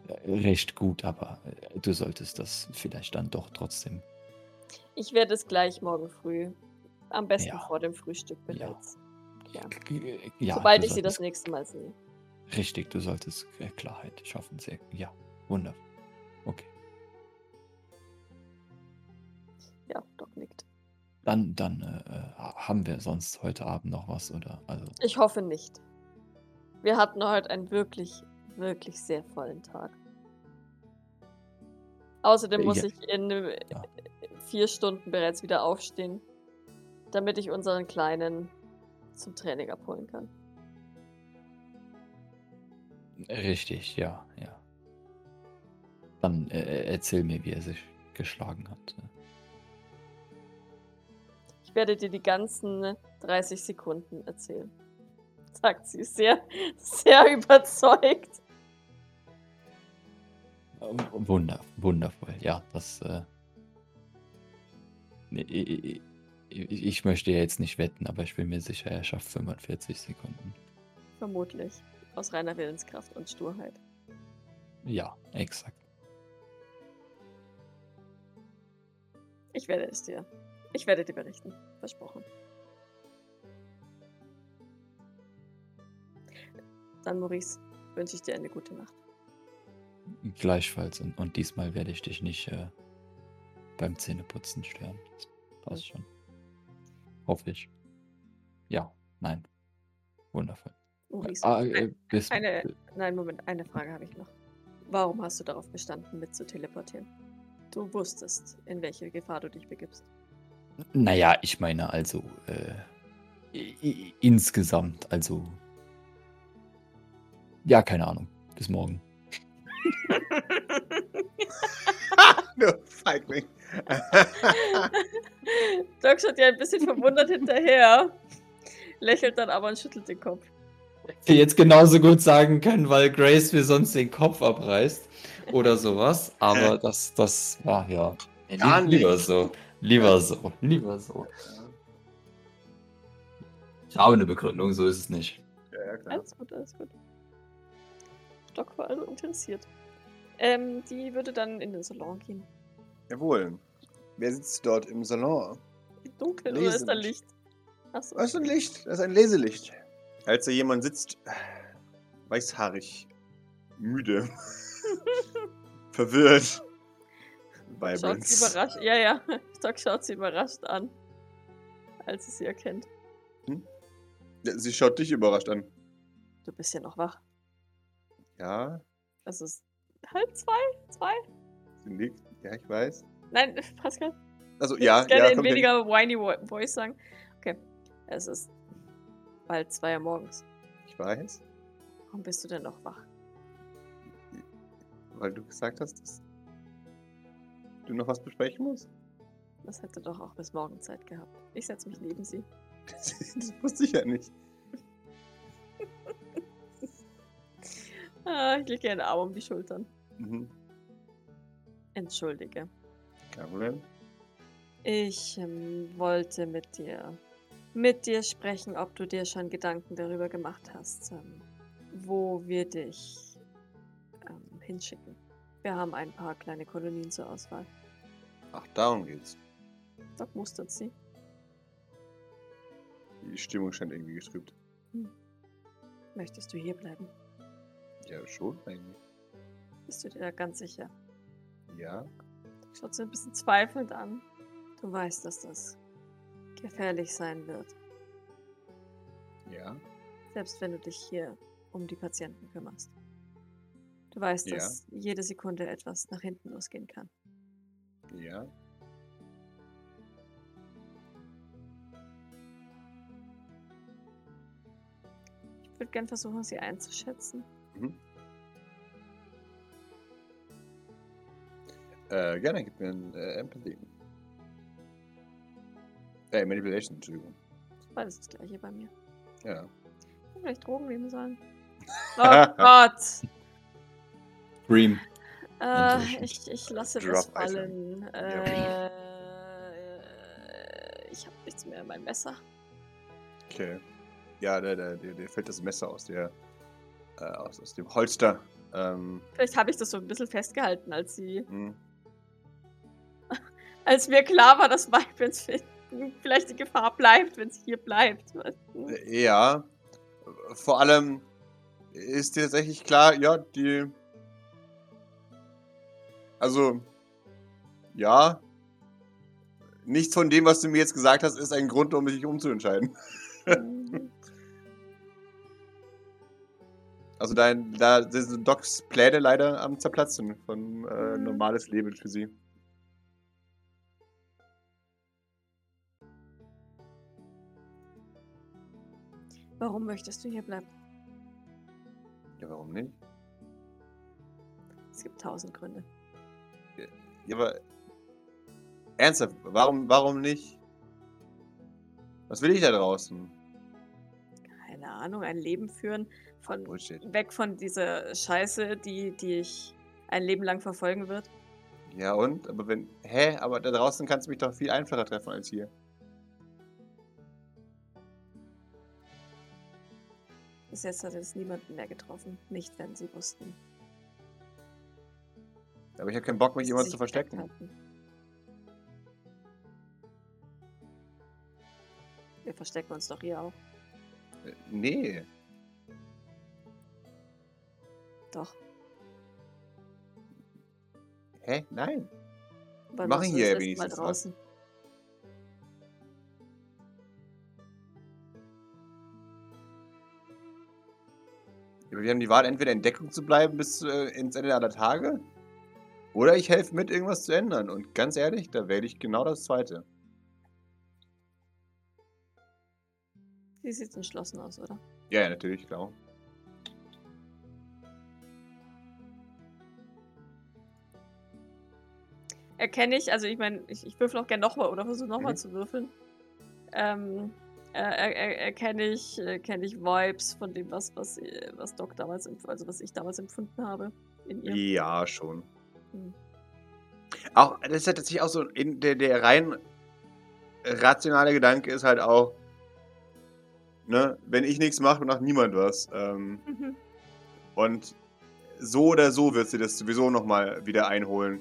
äh, recht gut, aber äh, du solltest das vielleicht dann doch trotzdem. Ich werde es gleich morgen früh. Am besten Ja. vor dem Frühstück bereits. Ja. Ja, Sobald ich sie das nächste Mal sehe. Richtig, du solltest äh, Klarheit schaffen. Sehr, ja, wunderbar. Okay. Ja, Doc nickt. Dann, dann äh, äh, haben wir sonst heute Abend noch was, oder? Also, Ich hoffe nicht. Wir hatten heute einen wirklich, wirklich sehr vollen Tag. Außerdem Äh, muss ja. ich in Ja. vier Stunden bereits wieder aufstehen, damit ich unseren Kleinen zum Training abholen kann. Richtig, ja, ja. Dann äh, erzähl mir, wie er sich geschlagen hat. Ich werde dir die ganzen 30 Sekunden erzählen. Sagt sie sehr, sehr überzeugt. Äh, Wunder, wundervoll, ja, das. Äh, ich, ich, ich möchte ja jetzt nicht wetten, aber ich bin mir sicher, er schafft 45 Sekunden. Vermutlich. Aus reiner Willenskraft und Sturheit. Ja, exakt. Ich werde es dir. Ich werde dir berichten. Versprochen. Dann, Maurice, wünsche ich dir eine gute Nacht. Gleichfalls. Und, und diesmal werde ich dich nicht äh, beim Zähneputzen stören. Das passt schon. Hoffe ich. Ja, nein. Wundervoll. Maurice, Ah, äh, bis, eine, nein, Moment, eine Frage habe ich noch. Warum hast du darauf bestanden, mit zu teleportieren? Du wusstest, in welche Gefahr du dich begibst. Naja, ich meine also äh, insgesamt, also ja, keine Ahnung. Bis morgen. *laughs* Du Feigling. *laughs* Doc schaut dir ein bisschen verwundert hinterher, lächelt dann aber und schüttelt den Kopf. Hätte jetzt genauso gut sagen können, weil Grace mir sonst den Kopf abreißt oder sowas. Aber das, das war ja. Gar lieber nicht. so. Lieber so. Lieber so. Ich habe eine Begründung, so ist es nicht. ja, ja, klar. Alles gut, alles gut. Doc war also interessiert. Ähm, die würde dann in den Salon gehen. Jawohl. Wer sitzt dort im Salon? Dunkel oder ist da. Licht? Achso. Das ist ein Licht, das ist ein Leselicht. Als da jemand sitzt, weißhaarig, müde, *laughs* verwirrt. Schaut Vibrance. überrascht. Ja, ja. Doc schaut sie überrascht an, als sie sie erkennt. Ja, Sie schaut dich überrascht an. Du bist ja noch wach. Ja, Es ist halb zwei? Zwei? sie nickt. Ja, ich weiß. Nein, Pascal. Also, Ich ja, würd's gerne ja, in kommt hin. weniger whiny Vo- Voice sagen. Okay. Es ist bald zwei Uhr morgens. Ich weiß, Warum bist du denn noch wach? weil du gesagt hast, dass du noch was besprechen musst. Das hätte doch auch bis morgen Zeit gehabt. Ich setze mich neben sie. Das, *laughs* das wusste ich ja nicht. Ah, ich lege einen Arm um die Schultern. Mhm. Entschuldige. Kein Problem. Ich ähm, wollte mit dir mit dir sprechen, ob du dir schon Gedanken darüber gemacht hast, ähm, wo wir dich ähm, hinschicken. Wir haben ein paar kleine Kolonien zur Auswahl. Ach, darum geht's. Doc mustert sie. Die Stimmung scheint irgendwie getrübt. Möchtest du hier bleiben? Ja, schon eigentlich. Bist du dir da ganz sicher? Ja. Schaut sie ein bisschen zweifelnd an. Du weißt, dass das gefährlich sein wird, Ja. selbst wenn du dich hier um die Patienten kümmerst. Du weißt, Ja. dass jede Sekunde etwas nach hinten losgehen kann. Ja. Ich würde gern versuchen, sie einzuschätzen. Mhm. Äh, gerne, gib mir ein äh, Empathy. Äh, Manipulation, Entschuldigung. Das war das gleiche bei mir. Ja. Ich hätte vielleicht Drogen nehmen sollen. *laughs* Oh Gott. Scream. Äh, ich, ich lasse Drop das Item. fallen. Äh, ich habe nichts mehr in meinem Messer. Okay. Ja, der, der, der, der fällt das Messer aus der äh, aus, aus dem Holster. Ähm, Vielleicht habe ich das so ein bisschen festgehalten, als sie, hm. *laughs* als mir klar war, dass Vibrance vielleicht die Gefahr bleibt, wenn es hier bleibt. Ja. Vor allem ist dir tatsächlich klar, ja, die. Also. Ja. Nichts von dem, was du mir jetzt gesagt hast, ist ein Grund, um mich umzuentscheiden. Also dein, da sind Docs Pläne leider am Zerplatzen von äh, Mhm. normales Leben für sie. Warum möchtest du hier bleiben? Ja, warum nicht? Es gibt tausend Gründe. Ja, aber ernsthaft, warum, warum nicht? Was will ich da draußen? Keine Ahnung, ein Leben führen von Bullshit. weg von dieser Scheiße, die, die ich ein Leben lang verfolgen wird. Ja und? Aber wenn. Hä? Aber da draußen kannst du mich doch viel einfacher treffen als hier. Bis jetzt hat es niemanden mehr getroffen. Nicht, wenn sie wussten. Aber ich habe keinen Bock, mich sie zu verstecken. hatten. Wir verstecken uns doch hier auch. Äh, Nee. Doch. Hä? Nein. Wann machen hier ja Mal wenigstens was. draußen. Wir haben die Wahl, entweder in Deckung zu bleiben bis äh, ins Ende aller Tage. Oder ich helfe mit, irgendwas zu ändern. Und ganz ehrlich, da wähle ich genau das zweite. Sie sieht entschlossen aus, oder? Ja, ja, natürlich, klar. Erkenne ich, also ich meine, ich, ich würfel auch gerne nochmal oder versuche nochmal Mhm. zu würfeln. Ähm, äh, er, er, erkenne ich, erkenne ich Vibes von dem, was, was, was Doc damals, also was ich damals empfunden habe in ihr. Ja, schon. Hm. Auch, das ist ja tatsächlich auch so, in der, der rein rationale Gedanke ist halt auch, ne, wenn ich nichts mache, macht niemand was. Ähm, Mhm. und so oder so wird sie das sowieso nochmal wieder einholen.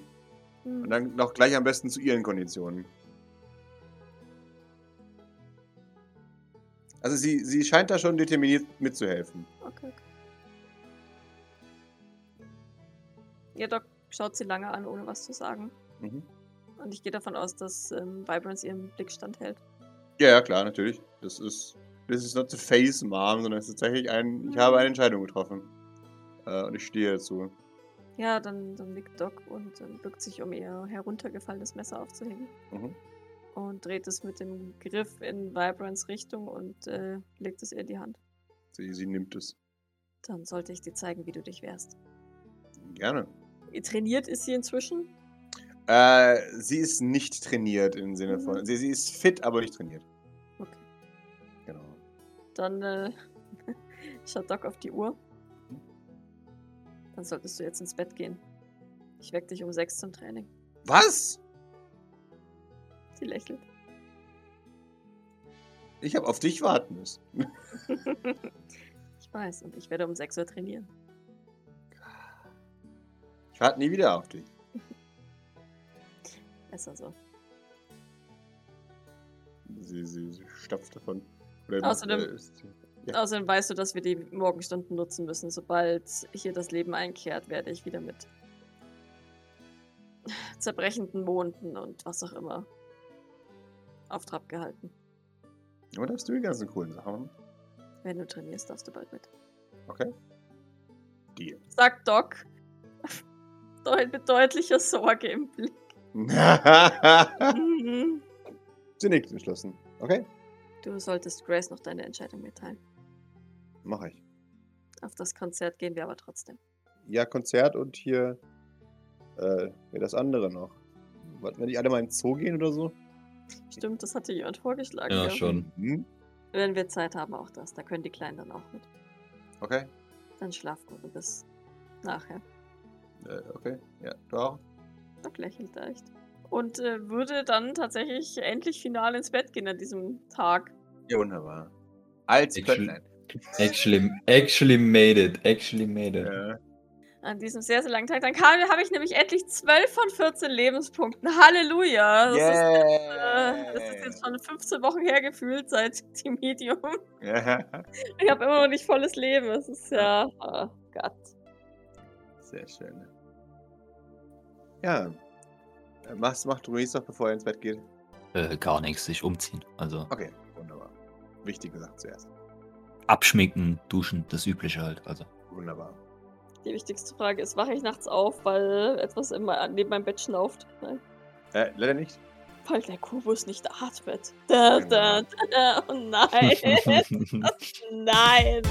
Hm. Und dann noch gleich am besten zu ihren Konditionen. Also sie, sie scheint da schon determiniert mitzuhelfen. Okay, okay. Ja, Doc schaut sie lange an, ohne was zu sagen. Mhm. Und ich gehe davon aus, dass ähm, Vibrance ihren Blick standhält. Ja, ja, klar, natürlich. Das ist, das ist not to face, Mom, sondern es ist tatsächlich ein, ich habe eine Entscheidung getroffen. Äh, und ich stehe dazu. Ja, dann, dann nickt Doc und ähm, bückt sich, um ihr heruntergefallenes Messer aufzuheben. Mhm. Und dreht es mit dem Griff in Vibrance Richtung und äh, legt es ihr in die Hand. Sie, sie nimmt es. Dann sollte ich dir zeigen, wie du dich wehrst. Gerne. Trainiert ist sie inzwischen. Äh, sie ist nicht trainiert im Sinne Mhm. von. Sie, sie ist fit, aber nicht trainiert. Okay. Genau. Dann äh, *laughs* schaut Doc auf die Uhr. Dann solltest du jetzt ins Bett gehen. Ich weck dich um sechs zum Training. Was? Sie lächelt. Ich habe auf dich warten müssen. *laughs* ich weiß, und ich werde um sechs Uhr trainieren. Ich warte nie wieder auf dich. *laughs* Besser so. Sie, sie, sie stapft davon. Außerdem- äh, ist- Ja. Außerdem weißt du, dass wir die Morgenstunden nutzen müssen. Sobald hier das Leben einkehrt, werde ich wieder mit *laughs* zerbrechenden Monden und was auch immer auf Trab gehalten. Aber darfst du die ganzen coolen Sachen? Wenn du trainierst, darfst du bald mit. Okay. Deal. Sagt Doc. *laughs* Mit deutlicher Sorge im Blick. *laughs* Mhm. nickt entschlossen. Okay, Du solltest Grace noch deine Entscheidung mitteilen. mache ich. Auf das Konzert gehen wir aber trotzdem. Ja, Konzert und hier. Äh, das andere noch. Wollten wir nicht alle mal in den Zoo gehen oder so? Stimmt, das hatte jemand vorgeschlagen. Ja, schon. Hm? Wenn wir Zeit haben, auch das. Da können die Kleinen dann auch mit. Okay. Dann schlaf gut bis nachher. Äh, okay, ja, du auch? Doc lächelt leicht. Und äh, würde dann tatsächlich endlich final ins Bett gehen an diesem Tag. Ja, wunderbar. Als Actually-. Actually, actually made it. Actually made it. Ja. An diesem sehr, sehr langen Tag. Dann kam- habe ich nämlich endlich 12 von 14 Lebenspunkten. Halleluja! Das, ist, äh, das ist jetzt schon 15 Wochen her gefühlt seit Team Medium. Ja, Ich habe immer noch nicht volles Leben. Das ist ja. Oh Gott. sehr schön. Ja. Machst, macht Ruiz noch, bevor er ins Bett geht? Äh, gar nichts, sich umziehen. Also Okay, wunderbar. Wichtige Sache zuerst. abschminken, duschen, das Übliche halt. Also. Wunderbar. Die wichtigste Frage ist: Wache ich nachts auf, weil etwas immer neben meinem Bett schnauft? Nein. Äh, leider nicht. Weil der Kubus nicht atmet. Da, da, da. Oh nein. *laughs* nein.